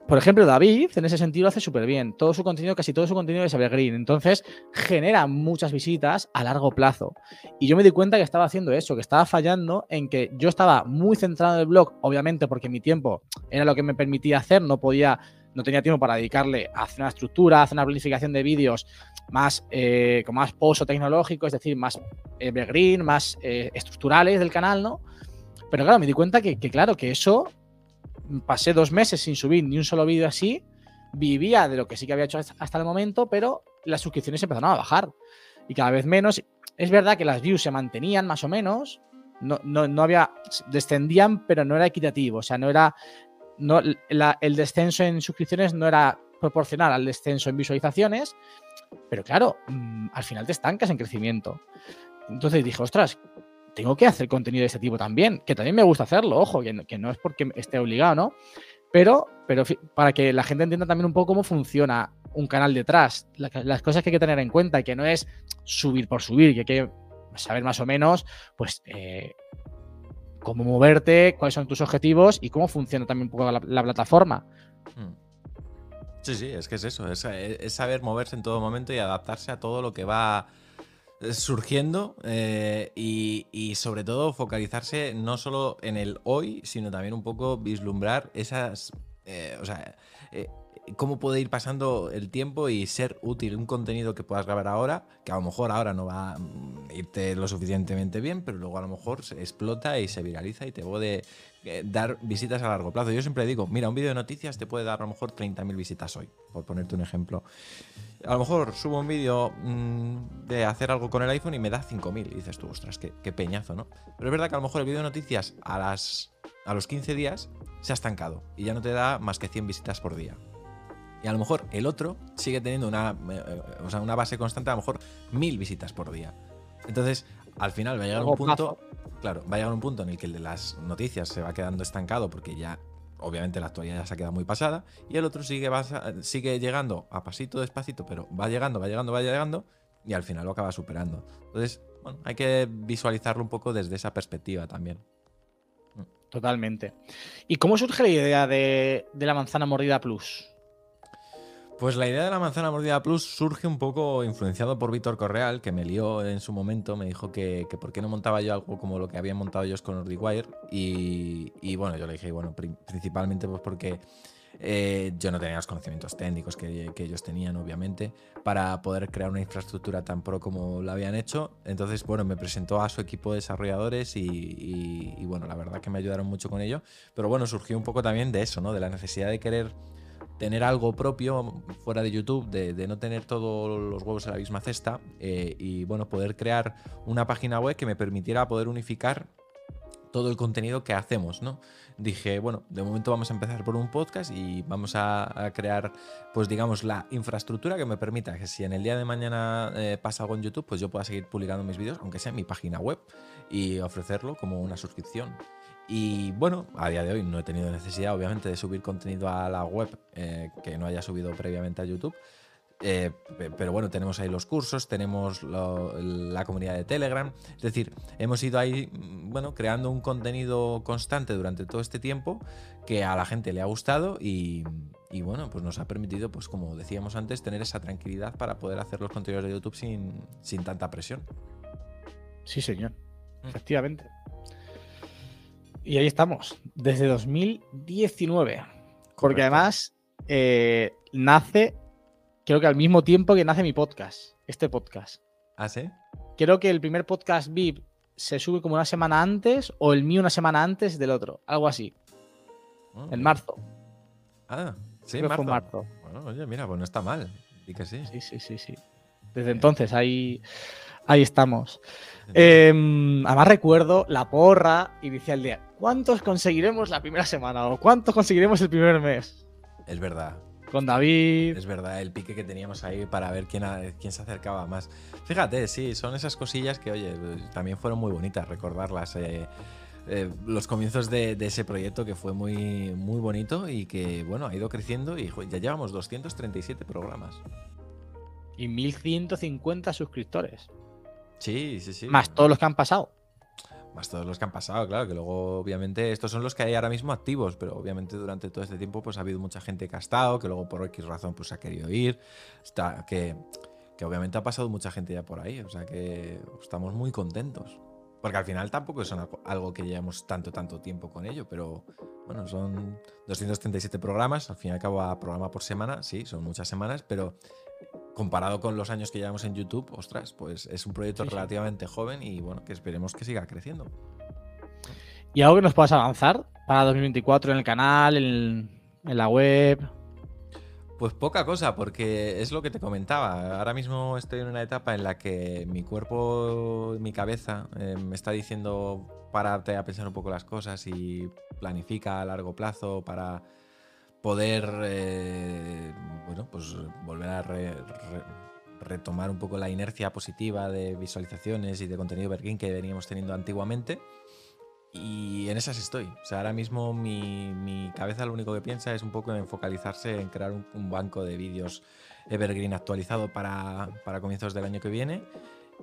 por ejemplo, David en ese sentido lo hace súper bien. Todo su contenido, casi todo su contenido es evergreen. Entonces, genera muchas visitas a largo plazo. Y yo me di cuenta que estaba haciendo eso, que estaba fallando en que yo estaba muy centrado en el blog, obviamente porque mi tiempo era lo que me permitía hacer, no podía, no tenía tiempo para dedicarle a hacer una estructura, a hacer una planificación de vídeos más, eh, con más pozo tecnológico, es decir, más evergreen, más eh, estructurales del canal, ¿no? Pero claro, me di cuenta que, que, claro, que eso pasé dos meses sin subir ni un solo vídeo así, vivía de lo que sí que había hecho hasta- el momento, pero las suscripciones empezaron a bajar y cada vez menos. Es verdad que las views se mantenían más o menos, no, no, no había, descendían, pero no era equitativo, o sea, no era, no, el descenso en suscripciones no era proporcional al descenso en visualizaciones, pero claro, mm, al final te estancas en crecimiento. Entonces dije, ostras, tengo que hacer contenido de este tipo también, que también me gusta hacerlo, ojo, que no, es porque esté obligado, ¿no? Pero, pero para que la gente entienda también un poco cómo funciona un canal detrás, la- las cosas que hay que tener en cuenta, que no es subir por subir, que hay que saber más o menos, pues, eh, cómo moverte, cuáles son tus objetivos y cómo funciona también un poco la, la plataforma. Mm. Sí, sí, es que es eso, es, saber moverse en todo momento y adaptarse a todo lo que va surgiendo eh, y, sobre todo focalizarse no solo en el hoy, sino también un poco vislumbrar esas, eh, o sea, eh, cómo puede ir pasando el tiempo y ser útil un contenido que puedas grabar ahora, que a lo mejor ahora no va a irte lo suficientemente bien, pero luego a lo mejor se explota y se viraliza y te puede eh, dar visitas a largo plazo. Yo siempre digo, mira, un vídeo de noticias te puede dar a lo mejor 30.000 visitas hoy, por ponerte un ejemplo. A lo mejor subo un vídeo mm, de hacer algo con el iPhone y me da 5.000 y dices tú, ostras, qué, qué peñazo, ¿no? Pero es verdad que a lo mejor el vídeo de noticias a, las, a los 15 días se ha estancado y ya no te da más que 100 visitas por día. Y a lo mejor el otro sigue teniendo una, eh, eh, o sea, una base constante, a lo mejor 1000 visitas por día. Entonces, al final va a llegar un punto, claro, va a llegar un punto en el que el de las noticias se va quedando estancado porque ya, obviamente, la actualidad ya se ha quedado muy pasada y el otro sigue, sigue llegando a pasito, despacito, pero va llegando, va llegando, va llegando y al final lo acaba superando. Entonces, bueno, hay que visualizarlo un poco desde esa perspectiva también. Totalmente. ¿Y cómo surge la idea de, de la manzana mordida plus? Pues la idea de la manzana mordida plus surge un poco influenciado por Víctor Correal, que me lió en su momento, me dijo que, que por qué no montaba yo algo como lo que habían montado ellos con NordicWire. Y, bueno, yo le dije, bueno, pri- principalmente pues porque eh, yo no tenía los conocimientos técnicos que, ellos tenían, obviamente, para poder crear una infraestructura tan pro como la habían hecho. Entonces, bueno, me presentó a su equipo de desarrolladores y- y, bueno, la verdad que me ayudaron mucho con ello. Pero bueno, surgió un poco también de eso, ¿no? De la necesidad de querer tener algo propio fuera de YouTube, de, no tener todos los huevos en la misma cesta eh, y bueno, poder crear una página web que me permitiera poder unificar todo el contenido que hacemos, ¿no? Dije, bueno, de momento vamos a empezar por un podcast y vamos a, a crear, pues digamos, la infraestructura que me permita que si en el día de mañana eh, pasa algo en YouTube, pues yo pueda seguir publicando mis vídeos, aunque sea en mi página web, y ofrecerlo como una suscripción. Y bueno, a día de hoy no he tenido necesidad, obviamente, de subir contenido a la web eh, que no haya subido previamente a YouTube. Eh, pe- pero bueno, tenemos ahí los cursos, tenemos lo- la comunidad de Telegram. Es decir, hemos ido ahí, mm, bueno, creando un contenido constante durante todo este tiempo que a la gente le ha gustado y, y bueno, pues nos ha permitido, pues como decíamos antes, tener esa tranquilidad para poder hacer los contenidos de YouTube sin, sin tanta presión. Sí, señor. Mm. Y ahí estamos, desde 2019. Porque Correcto. además eh, nace, creo que al mismo tiempo que nace mi podcast, este podcast. ¿Ah, sí? Creo que el primer podcast VIP se sube como una semana antes o el mío una semana antes del otro, algo así, Oh, en marzo. Ah, sí, Creo fue marzo. en marzo. Bueno, oye, mira, pues no está mal. Sí que sí. Sí, sí, sí, sí. Desde entonces ahí, ahí estamos. Eh, además recuerdo la porra inicial de ¿cuántos conseguiremos la primera semana? o ¿cuántos conseguiremos el primer mes? Es verdad. con David. Es verdad, el pique que teníamos ahí para ver quién, a- quién se acercaba más. Fíjate, sí, son esas cosillas que, oye, también fueron muy bonitas recordarlas. eh, eh, los comienzos de, de ese proyecto que fue muy, muy bonito y que, bueno, ha ido creciendo y ya llevamos 237 programas. Y 1150 suscriptores. Sí, sí, sí. Más todos los que han pasado. Más todos los que han pasado, claro, que luego obviamente estos son los que hay ahora mismo activos, pero obviamente durante todo este tiempo pues ha habido mucha gente que ha estado, que luego por X razón pues ha querido ir, está, que, que obviamente ha pasado mucha gente ya por ahí, o sea que estamos muy contentos. Porque al final tampoco es algo, algo que llevamos tanto, tanto tiempo con ello, pero bueno, son 237 programas, al fin y al cabo a programa por semana, sí, son muchas semanas, pero comparado con los años que llevamos en YouTube, ostras, pues es un proyecto Sí, sí. relativamente joven y bueno, que esperemos que siga creciendo. ¿Y algo que nos puedas avanzar para 2024 en el canal, en, en la web? Pues poca cosa, porque es lo que te comentaba. Ahora mismo estoy en una etapa en la que mi cuerpo, mi cabeza, eh, me está diciendo párate a pensar un poco las cosas y planifica a largo plazo para poder, eh, bueno, pues volver a re- re- retomar un poco la inercia positiva de visualizaciones y de contenido Bergin que veníamos teniendo antiguamente. Y en esas estoy. O sea, ahora mismo mi, mi cabeza lo único que piensa es un poco en focalizarse en crear un, un banco de vídeos Evergreen actualizado para, para comienzos del año que viene.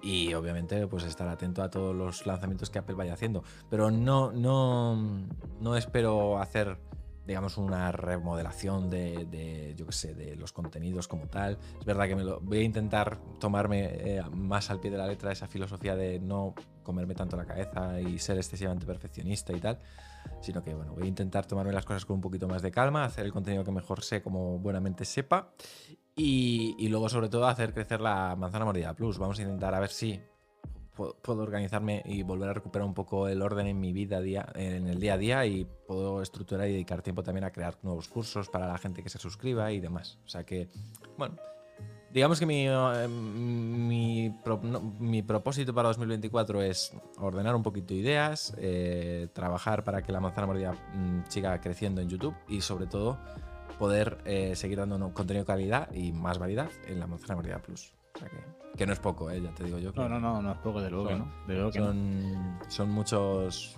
Y obviamente, pues estar atento a todos los lanzamientos que Apple vaya haciendo. Pero no, no, no espero hacer, digamos, una remodelación de, de, yo qué sé, de los contenidos como tal. Es verdad que voy a intentar tomarme eh, más al pie de la letra esa filosofía de no comerme tanto la cabeza y ser excesivamente perfeccionista y tal, sino que bueno, voy a intentar tomarme las cosas con un poquito más de calma, hacer el contenido que mejor sé como buenamente sepa y, y luego sobre todo hacer crecer la manzana mordida plus. Vamos a intentar a ver si puedo organizarme y volver a recuperar un poco el orden en mi vida día, en el día a día y puedo estructurar y dedicar tiempo también a crear nuevos cursos para la gente que se suscriba y demás. O sea que, bueno, digamos que mi, eh, mi, mi propósito para 2024 es ordenar un poquito ideas, eh, trabajar para que la manzana mordida mm, siga creciendo en YouTube y sobre todo poder eh, seguir dando no- contenido de calidad y más variedad en la manzana mordida plus. O sea que, que no es poco, eh, ya te digo yo. No, no, no, no es poco, de luego que no. De luego que no. son, son muchos.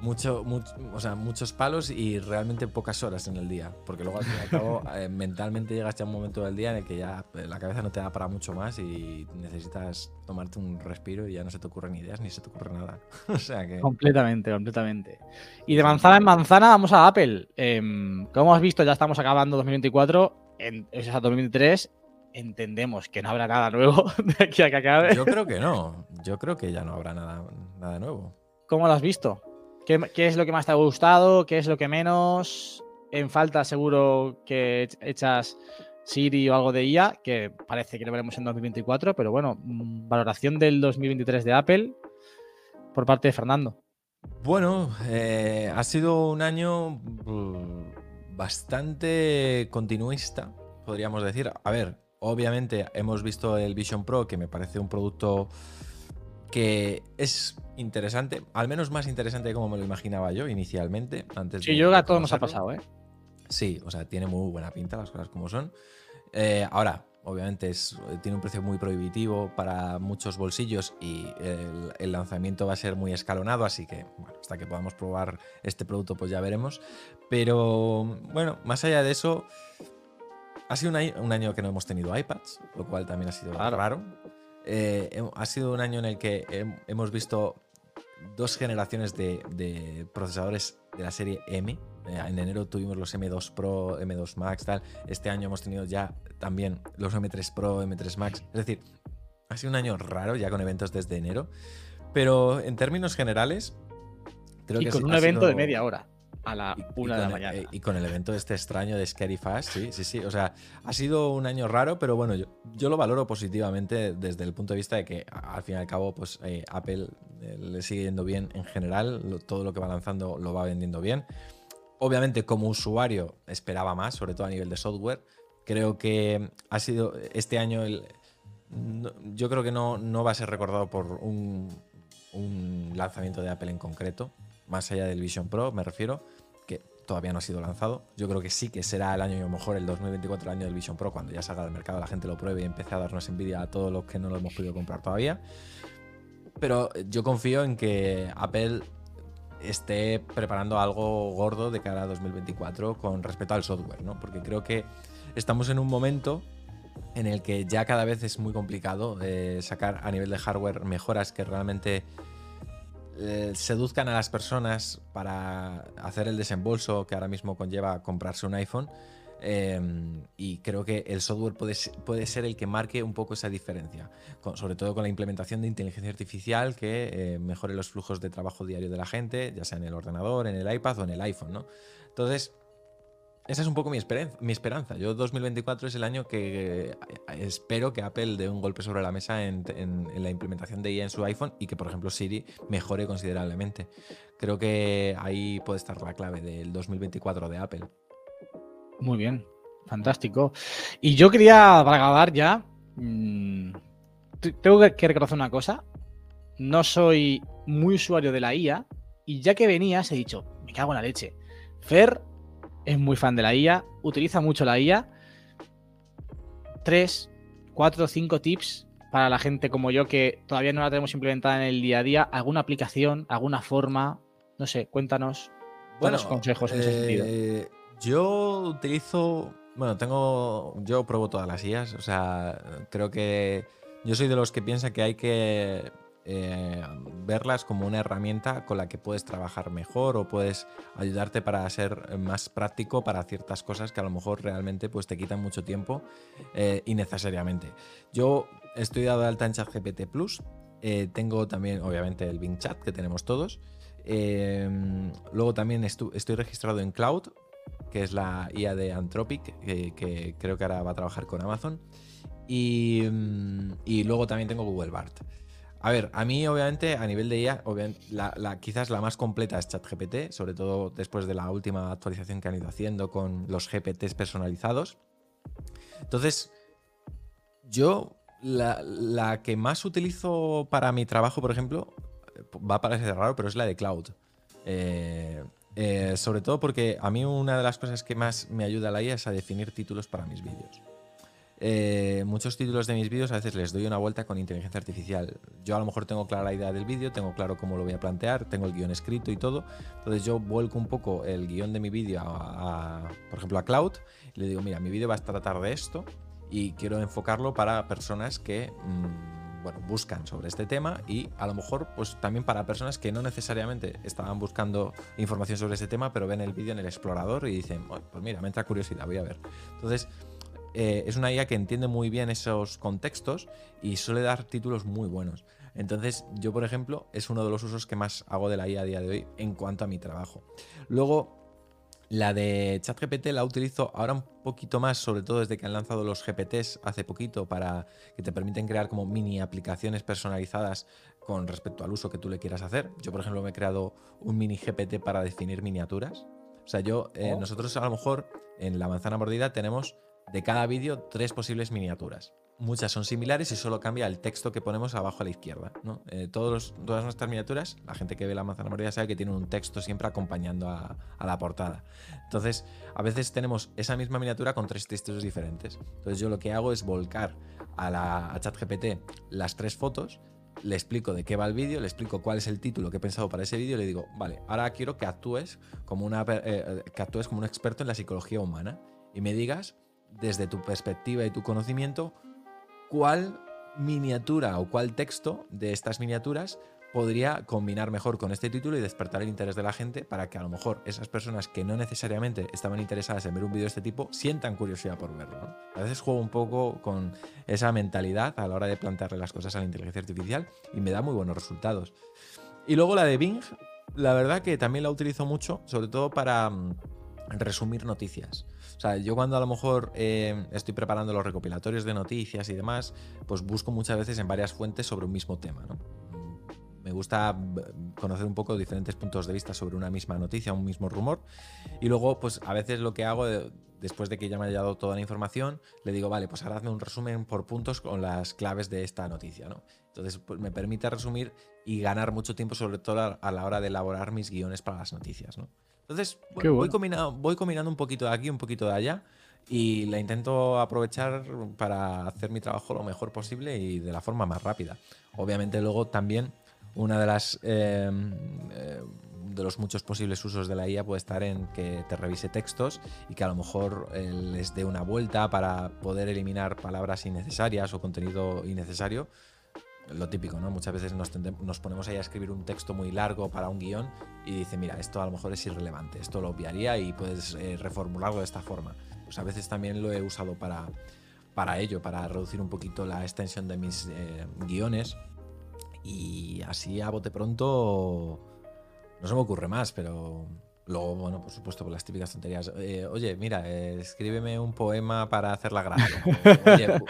Mucho, much- o sea, muchos palos y realmente pocas horas en el día. Porque luego al fin y al cabo, eh, mentalmente llegas ya a un momento del día en el que ya eh, la cabeza no te da para mucho más y necesitas tomarte un respiro y ya no se te ocurren ideas ni se te ocurre nada. o sea que. Completamente, completamente. Y de manzana en manzana vamos a Apple. Em, como has visto, ya estamos acabando 2024, en, o sea, 2023. Entendemos que no habrá nada nuevo de aquí a que acabe. Yo creo que no. Yo creo que ya no habrá nada, nada nuevo. ¿Cómo lo has visto? ¿Qué, qué es lo que más te ha gustado? ¿Qué es lo que menos? En falta seguro que ech- echas Siri o algo de IA, que parece que lo veremos en 2024, pero bueno, mm, valoración del 2023 de Apple por parte de Fernando. Bueno, eh, ha sido un año mm, bastante continuista, podríamos decir. A ver, obviamente hemos visto el Vision Pro, que me parece un producto que es interesante, al menos más interesante de como me lo imaginaba yo inicialmente. Antes Sí, de- yo creo que de a todos nos ha pasado, ¿eh? Sí, o sea, tiene muy buena pinta las cosas como son. Eh, ahora, obviamente, es- tiene un precio muy prohibitivo para muchos bolsillos y el, el lanzamiento va a ser muy escalonado, así que, bueno, hasta que podamos probar este producto, pues ya veremos. Pero, bueno, más allá de eso, ha sido un año, que no hemos tenido iPads, lo cual también ha sido Claro. raro. Eh, ha sido un año en el que hem- hemos visto dos generaciones de, de procesadores de la serie M. Eh, En enero tuvimos los M2 Pro, M2 Max, tal. Este año hemos tenido ya también los M3 Pro, M3 Max. Es decir, ha sido un año raro ya con eventos desde enero. Pero en términos generales, creo Y que con un evento sido- de media hora a la y- y una de la mañana. eh, Y con el evento este extraño de Scary Fast, sí, sí, sí. O sea, ha sido un año raro, pero bueno, yo, yo lo valoro positivamente desde el punto de vista de que al fin y al cabo, pues eh, Apple eh, le sigue yendo bien en general, lo- todo lo que va lanzando lo va vendiendo bien. Obviamente, como usuario, esperaba más, sobre todo a nivel de software. Creo que ha sido este año el. no- yo creo que no, no va a ser recordado por un, un lanzamiento de Apple en concreto, más allá del Vision Pro, me refiero, que todavía no ha sido lanzado. Yo creo que sí que será el año, a lo mejor el 2024, el año del Vision Pro, cuando ya salga del mercado, la gente lo pruebe y empiece a darnos envidia a todos los que no lo hemos podido comprar todavía. Pero yo confío en que Apple esté preparando algo gordo de cara a 2024 con respecto al software, ¿no? Porque creo que estamos en un momento en el que ya cada vez es muy complicado eh, sacar a nivel de hardware mejoras que realmente eh, seduzcan a las personas para hacer el desembolso que ahora mismo conlleva comprarse un iPhone. Eh, y creo que el software puede, puede ser el que marque un poco esa diferencia, sobre todo con la implementación de inteligencia artificial que eh, mejore los flujos de trabajo diario de la gente, ya sea en el ordenador, en el iPad o en el iPhone. ¿no? Entonces, esa es un poco mi, esperanza. Yo 2024 es el año que eh, espero que Apple dé un golpe sobre la mesa en, la implementación de IA en su iPhone y que, por ejemplo, Siri mejore considerablemente. Creo que ahí puede estar la clave del 2024 de Apple. Muy bien, fantástico. Y yo quería, para ya, mm, te- tengo que reconocer una cosa. No soy muy usuario de la IA y ya que venías he dicho, me cago en la leche. Fer es muy fan de la IA, utiliza mucho la IA. Tres, cuatro, cinco tips para la gente como yo que todavía no la tenemos implementada en el día a día. ¿Alguna aplicación, alguna forma? No sé, cuéntanos. Buenos consejos en ese sentido. eh, Yo utilizo. Bueno, tengo. Yo pruebo todas las IAs. O sea, creo que. Yo soy de los que piensa que hay que eh, verlas como una herramienta con la que puedes trabajar mejor o puedes ayudarte para ser más práctico para ciertas cosas que a lo mejor realmente pues, te quitan mucho tiempo eh, innecesariamente. Yo estoy dado de alta en ChatGPT Plus. eh, tengo también, obviamente, el Bing Chat que tenemos todos. Eh, luego también estoy registrado en Cloud, que es la IA de Anthropic, que, que creo que ahora va a trabajar con Amazon. Y, mm, y luego también tengo Google Bart. A ver, a mí obviamente a nivel de IA, quizás la más completa es ChatGPT, sobre todo después de la última actualización que han ido haciendo con los GPTs personalizados. Entonces, yo la, que más utilizo para mi trabajo, por ejemplo, va a parecer raro, pero es la de Cloud. Eh, eh, sobre todo porque a mí una de las cosas que más me ayuda la IA es a definir títulos para mis vídeos. Eh, muchos títulos de mis vídeos a veces les doy una vuelta con inteligencia artificial. Yo a lo mejor tengo clara la idea del vídeo, tengo claro cómo lo voy a plantear, tengo el guion escrito y todo. Entonces yo vuelco un poco el guion de mi vídeo a, por ejemplo, a Cloud y le digo, mira, mi vídeo va a tratar de esto y quiero enfocarlo para personas que mm, bueno, buscan sobre este tema y a lo mejor pues también para personas que no necesariamente estaban buscando información sobre ese tema, pero ven el vídeo en el explorador y dicen, "Oh, pues mira, me entra curiosidad, voy a ver. Entonces, eh, es una IA que entiende muy bien esos contextos y suele dar títulos muy buenos. Entonces, yo, por ejemplo, es uno de los usos que más hago de la IA a día de hoy en cuanto a mi trabajo. Luego, la de ChatGPT la utilizo ahora un poquito más, sobre todo desde que han lanzado los GPTs hace poquito para que te permiten crear como mini aplicaciones personalizadas con respecto al uso que tú le quieras hacer. Yo, por ejemplo, me he creado un mini GPT para definir miniaturas. O sea, yo, eh, Oh. nosotros a lo mejor en la manzana mordida tenemos de cada vídeo tres posibles miniaturas. Muchas son similares y solo cambia el texto que ponemos abajo a la izquierda. ¿no? Eh, todos todas nuestras miniaturas, la gente que ve la manzana mordida sabe que tienen un texto siempre acompañando a, la portada. Entonces, a veces tenemos esa misma miniatura con tres textos diferentes. Entonces, yo lo que hago es volcar a, la, a ChatGPT las tres fotos, le explico de qué va el vídeo, le explico cuál es el título que he pensado para ese vídeo y le digo, vale, ahora quiero que actúes como, una, per- eh, que actúes como un experto en la psicología humana y me digas, desde tu perspectiva y tu conocimiento, cuál miniatura o cuál texto de estas miniaturas podría combinar mejor con este título y despertar el interés de la gente para que a lo mejor esas personas que no necesariamente estaban interesadas en ver un vídeo de este tipo sientan curiosidad por verlo. A veces juego un poco con esa mentalidad a la hora de plantearle las cosas a la inteligencia artificial y me da muy buenos resultados. Y luego la de Bing, la verdad que también la utilizo mucho, sobre todo para mm, resumir noticias. O sea, yo cuando a lo mejor eh, estoy preparando los recopilatorios de noticias y demás, pues busco muchas veces en varias fuentes sobre un mismo tema, ¿no? Me gusta conocer un poco diferentes puntos de vista sobre una misma noticia, un mismo rumor. Y luego, pues a veces lo que hago, después de que ya me haya dado toda la información, le digo, vale, pues ahora hazme un resumen por puntos con las claves de esta noticia, ¿no? Entonces, pues me permite resumir y ganar mucho tiempo, sobre todo a la hora de elaborar mis guiones para las noticias, ¿no? Entonces, bueno, voy, combinando, voy combinando un poquito de aquí, un poquito de allá. Y la intento aprovechar para hacer mi trabajo lo mejor posible y de la forma más rápida. Obviamente, luego también una de las eh, eh, de los muchos posibles usos de la IA puede estar en que te revise textos y que a lo mejor eh, les dé una vuelta para poder eliminar palabras innecesarias o contenido innecesario. Lo típico, ¿no? Muchas veces nos, nos ponemos ahí a escribir un texto muy largo para un guion y dice, mira, esto a lo mejor es irrelevante, esto lo obviaría y puedes eh, reformularlo de esta forma. Pues a veces también lo he usado para, ello, para reducir un poquito la extensión de mis eh, guiones y así a bote pronto no se me ocurre más, pero luego, bueno, por supuesto, por las típicas tonterías. Eh, oye, mira, escríbeme un poema para hacer la gracia. Oye,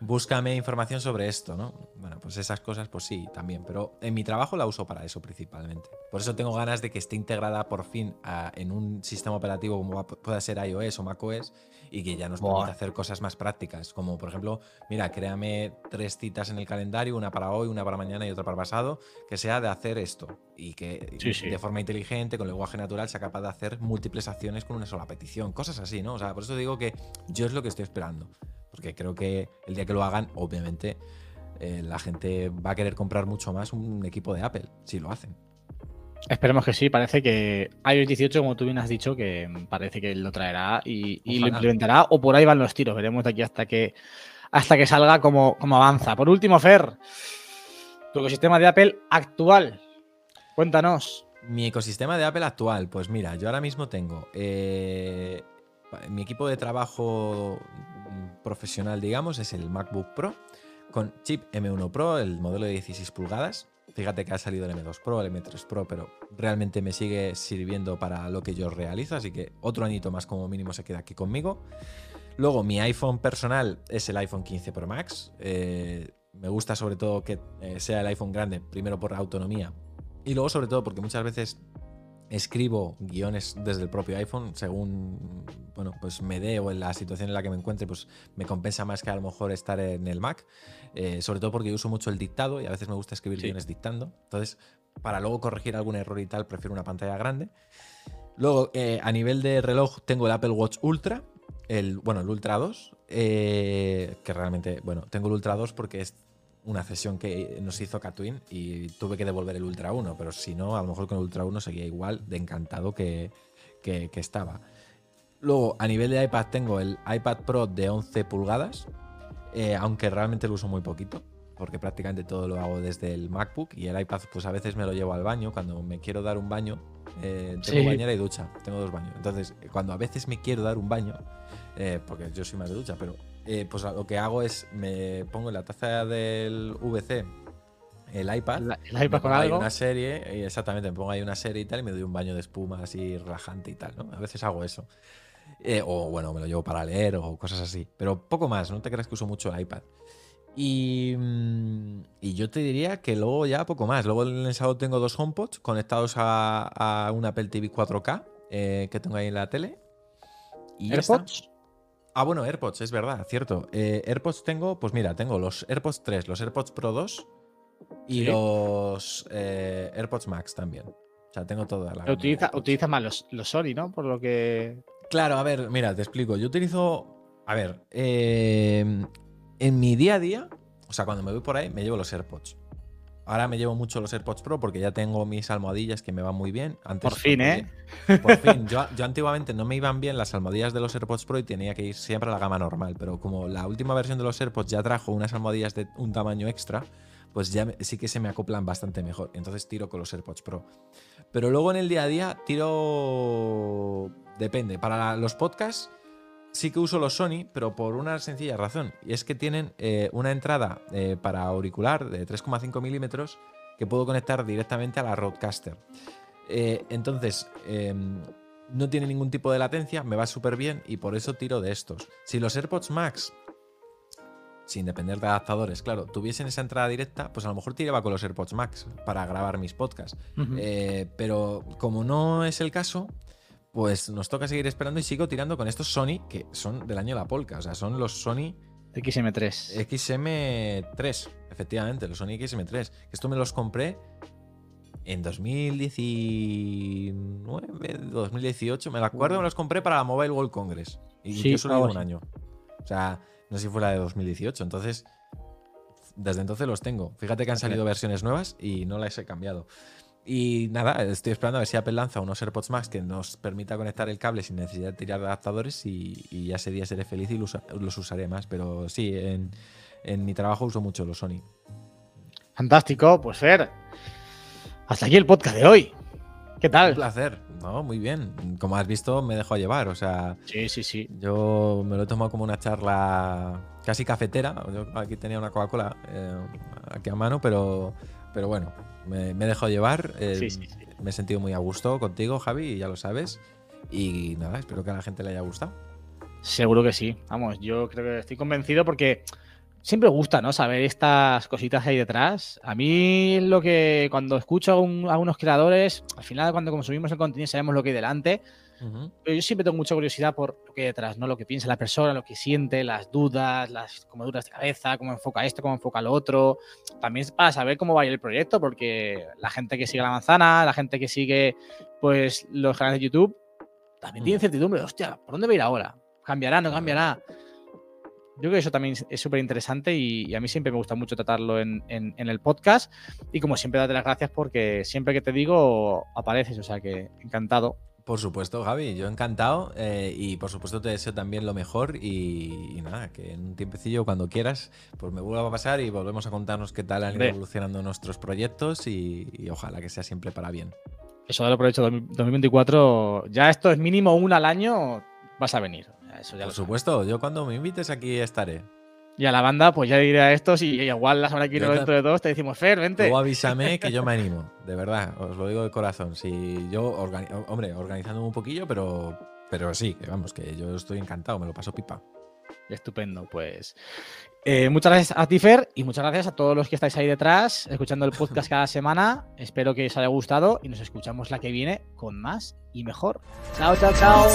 búscame información sobre esto, ¿no? Bueno, pues esas cosas, pues sí, también. Pero en mi trabajo la uso para eso principalmente. Por eso tengo ganas de que esté integrada por fin a- en un sistema operativo como pueda ser iOS o macOS y que ya nos permita hacer cosas más prácticas. Como por ejemplo, mira, créame tres citas en el calendario, una para hoy, una para mañana y otra para pasado, que sea de hacer esto. Y que Sí, sí. de forma inteligente, con lenguaje natural, sea capaz de hacer múltiples acciones con una sola petición. Cosas así, ¿no? O sea, por eso digo que yo es lo que estoy esperando. Porque creo que el día que lo hagan, obviamente, eh, la gente va a querer comprar mucho más un equipo de Apple, si lo hacen. Esperemos que sí, parece que iOS 18, como tú bien has dicho, que parece que lo traerá y, y lo implementará, o por ahí van los tiros. Veremos de aquí hasta que hasta que salga como, como avanza. Por último, Fer, tu ecosistema de Apple actual. Cuéntanos. Mi ecosistema de Apple actual, pues mira, yo ahora mismo tengo eh, mi equipo de trabajo profesional, digamos, es el MacBook Pro con chip M1 Pro, el modelo de 16 pulgadas. Fíjate que ha salido el M2 Pro, el M3 Pro, pero realmente me sigue sirviendo para lo que yo realizo, así que otro añito más como mínimo se queda aquí conmigo. Luego, mi iPhone personal es el iPhone 15 Pro Max. Eh, me gusta sobre todo que eh, sea el iPhone grande, primero por autonomía y luego sobre todo porque muchas veces escribo guiones desde el propio iPhone, según bueno, pues me dé o en la situación en la que me encuentre, pues me compensa más que a lo mejor estar en el Mac. Eh, sobre todo porque yo uso mucho el dictado y a veces me gusta escribir Sí. guiones dictando. Entonces, para luego corregir algún error y tal, prefiero una pantalla grande. Luego, eh, a nivel de reloj, tengo el Apple Watch Ultra, el, bueno, el Ultra 2, eh, que realmente, bueno, tengo el Ultra 2 porque es una cesión que nos hizo Catwin y tuve que devolver el Ultra 1, pero si no, a lo mejor con el Ultra 1 seguía igual de encantado que, que- que estaba. Luego, a nivel de iPad, tengo el iPad Pro de 11 pulgadas, eh, aunque realmente lo uso muy poquito, porque prácticamente todo lo hago desde el MacBook y el iPad, pues a veces me lo llevo al baño cuando me quiero dar un baño. eh, tengo Sí. bañera y ducha, tengo dos baños. Entonces, cuando a veces me quiero dar un baño, eh, porque yo soy más de ducha, pero eh, pues lo que hago es me pongo en la taza del VC el iPad. El, el iPad con algo. una serie, exactamente, me pongo ahí una serie y tal, y me doy un baño de espuma así relajante y tal, ¿no? A veces hago eso. Eh, o bueno, me lo llevo para leer o cosas así. Pero poco más, no te creas que uso mucho el iPad. Y, mm, y yo te diría que luego ya poco más. Luego en el salón tengo dos HomePods conectados a, a un Apple TV 4K eh, que tengo ahí en la tele. Y ya está. AirPods. Ah, bueno, AirPods, es verdad, cierto. Eh, AirPods tengo, pues mira, tengo los AirPods 3, los AirPods Pro 2 y Sí. los eh, AirPods Max también. O sea, tengo toda la. Utiliza, AirPods. utiliza más los, los Sony, ¿no? Por lo que. Claro, a ver, mira, te explico. Yo utilizo. A ver, eh, en mi día a día, o sea, cuando me voy por ahí, me llevo los AirPods. Ahora me llevo mucho los AirPods Pro porque ya tengo mis almohadillas que me van muy bien. Antes, Por fin, ¿eh? Por fin. Yo, yo antiguamente no me iban bien las almohadillas de los AirPods Pro y tenía que ir siempre a la gama normal. Pero como la última versión de los AirPods ya trajo unas almohadillas de un tamaño extra, pues ya sí que se me acoplan bastante mejor. Entonces tiro con los AirPods Pro. Pero luego en el día a día tiro. Depende. Para los podcasts sí que uso los Sony, pero por una sencilla razón. Y es que tienen eh, una entrada eh, para auricular de 3,5 milímetros que puedo conectar directamente a la Roadcaster. Eh, entonces, em, no tiene ningún tipo de latencia, me va súper bien y por eso tiro de estos. Si los AirPods Max, sin depender de adaptadores, claro, tuviesen esa entrada directa, pues a lo mejor tiraba con los AirPods Max para grabar mis podcasts. Eh, pero como no es el caso, pues nos toca seguir esperando y sigo tirando con estos Sony, que son del año de la polca. O sea, son los Sony XM3. XM3, efectivamente, los Sony XM3. Esto me los compré en 2019, 2018, me la acuerdo, me los compré para la Mobile World Congress. Y Sí, yo solo llevo un año. O sea, no sé si fue la de 2018. Entonces, desde entonces los tengo. Fíjate que han salido versiones nuevas y no las he cambiado. Y nada, estoy esperando a ver si Apple lanza unos AirPods Max que nos permita conectar el cable sin necesidad de tirar de adaptadores y, y ya ese día seré feliz y los, los usaré más. Pero sí, en, en mi trabajo uso mucho los Sony. Fantástico, pues Fer. Hasta aquí el podcast de hoy. ¿Qué Un tal? placer. No, muy bien. Como has visto, me dejo llevar. O sea, Sí, sí, sí. yo me lo he tomado como una charla casi cafetera. Yo aquí tenía una Coca-Cola eh, aquí a mano, pero, pero bueno, me, me he dejado llevar. eh, Sí, sí, sí. Me he sentido muy a gusto contigo, Javi, ya lo sabes. Y nada, espero que a la gente le haya gustado. Seguro que sí. Vamos, yo creo que estoy convencido porque siempre gusta, ¿no? Saber estas cositas que hay detrás. A mí lo que cuando escucho a, un- a unos creadores, al final cuando consumimos el contenido sabemos lo que hay delante, Ujú. pero yo siempre tengo mucha curiosidad por lo que hay detrás, ¿no? Lo que piensa la persona, lo que siente, las dudas, las comeduras de cabeza, cómo enfoca esto, cómo enfoca lo otro. También es para saber cómo va a ir el proyecto, porque la gente que sigue la manzana, la gente que sigue pues los canales de YouTube, también tiene Mm. incertidumbre. Hostia, ¿por dónde va a ir ahora? ¿Cambiará? ¿No cambiará? Yo creo que eso también es- es súper interesante y, y a mí siempre me gusta mucho tratarlo en, en- en el podcast. Y como siempre, date las gracias porque siempre que te digo apareces, o sea que encantado. Por supuesto, Javi, yo encantado. eh, y por supuesto te deseo también lo mejor. Y, y nada, que en un tiempecillo, cuando quieras, pues me vuelva a pasar y volvemos a contarnos qué tal han ido evolucionando nuestros proyectos. Y, y ojalá que sea siempre para bien. Eso lo aprovecho 2024. Ya esto es mínimo una al año, vas a venir. Eso ya Por supuesto, yo cuando me invites aquí estaré. Y a la banda, pues ya diré a estos y igual la semana que viene dentro de dos te decimos, Fer, vente. Luego avísame que yo me animo, de verdad, os lo digo de corazón. Si yo, organi- hombre, organizándome un poquillo, pero, pero sí, que vamos, que yo estoy encantado, me lo paso pipa. Estupendo, pues. eh, muchas gracias a ti, Fer, y muchas gracias a todos los que estáis ahí detrás, escuchando el podcast cada semana. Espero que os haya gustado y nos escuchamos la que viene con más y mejor. Chao, chao, chao.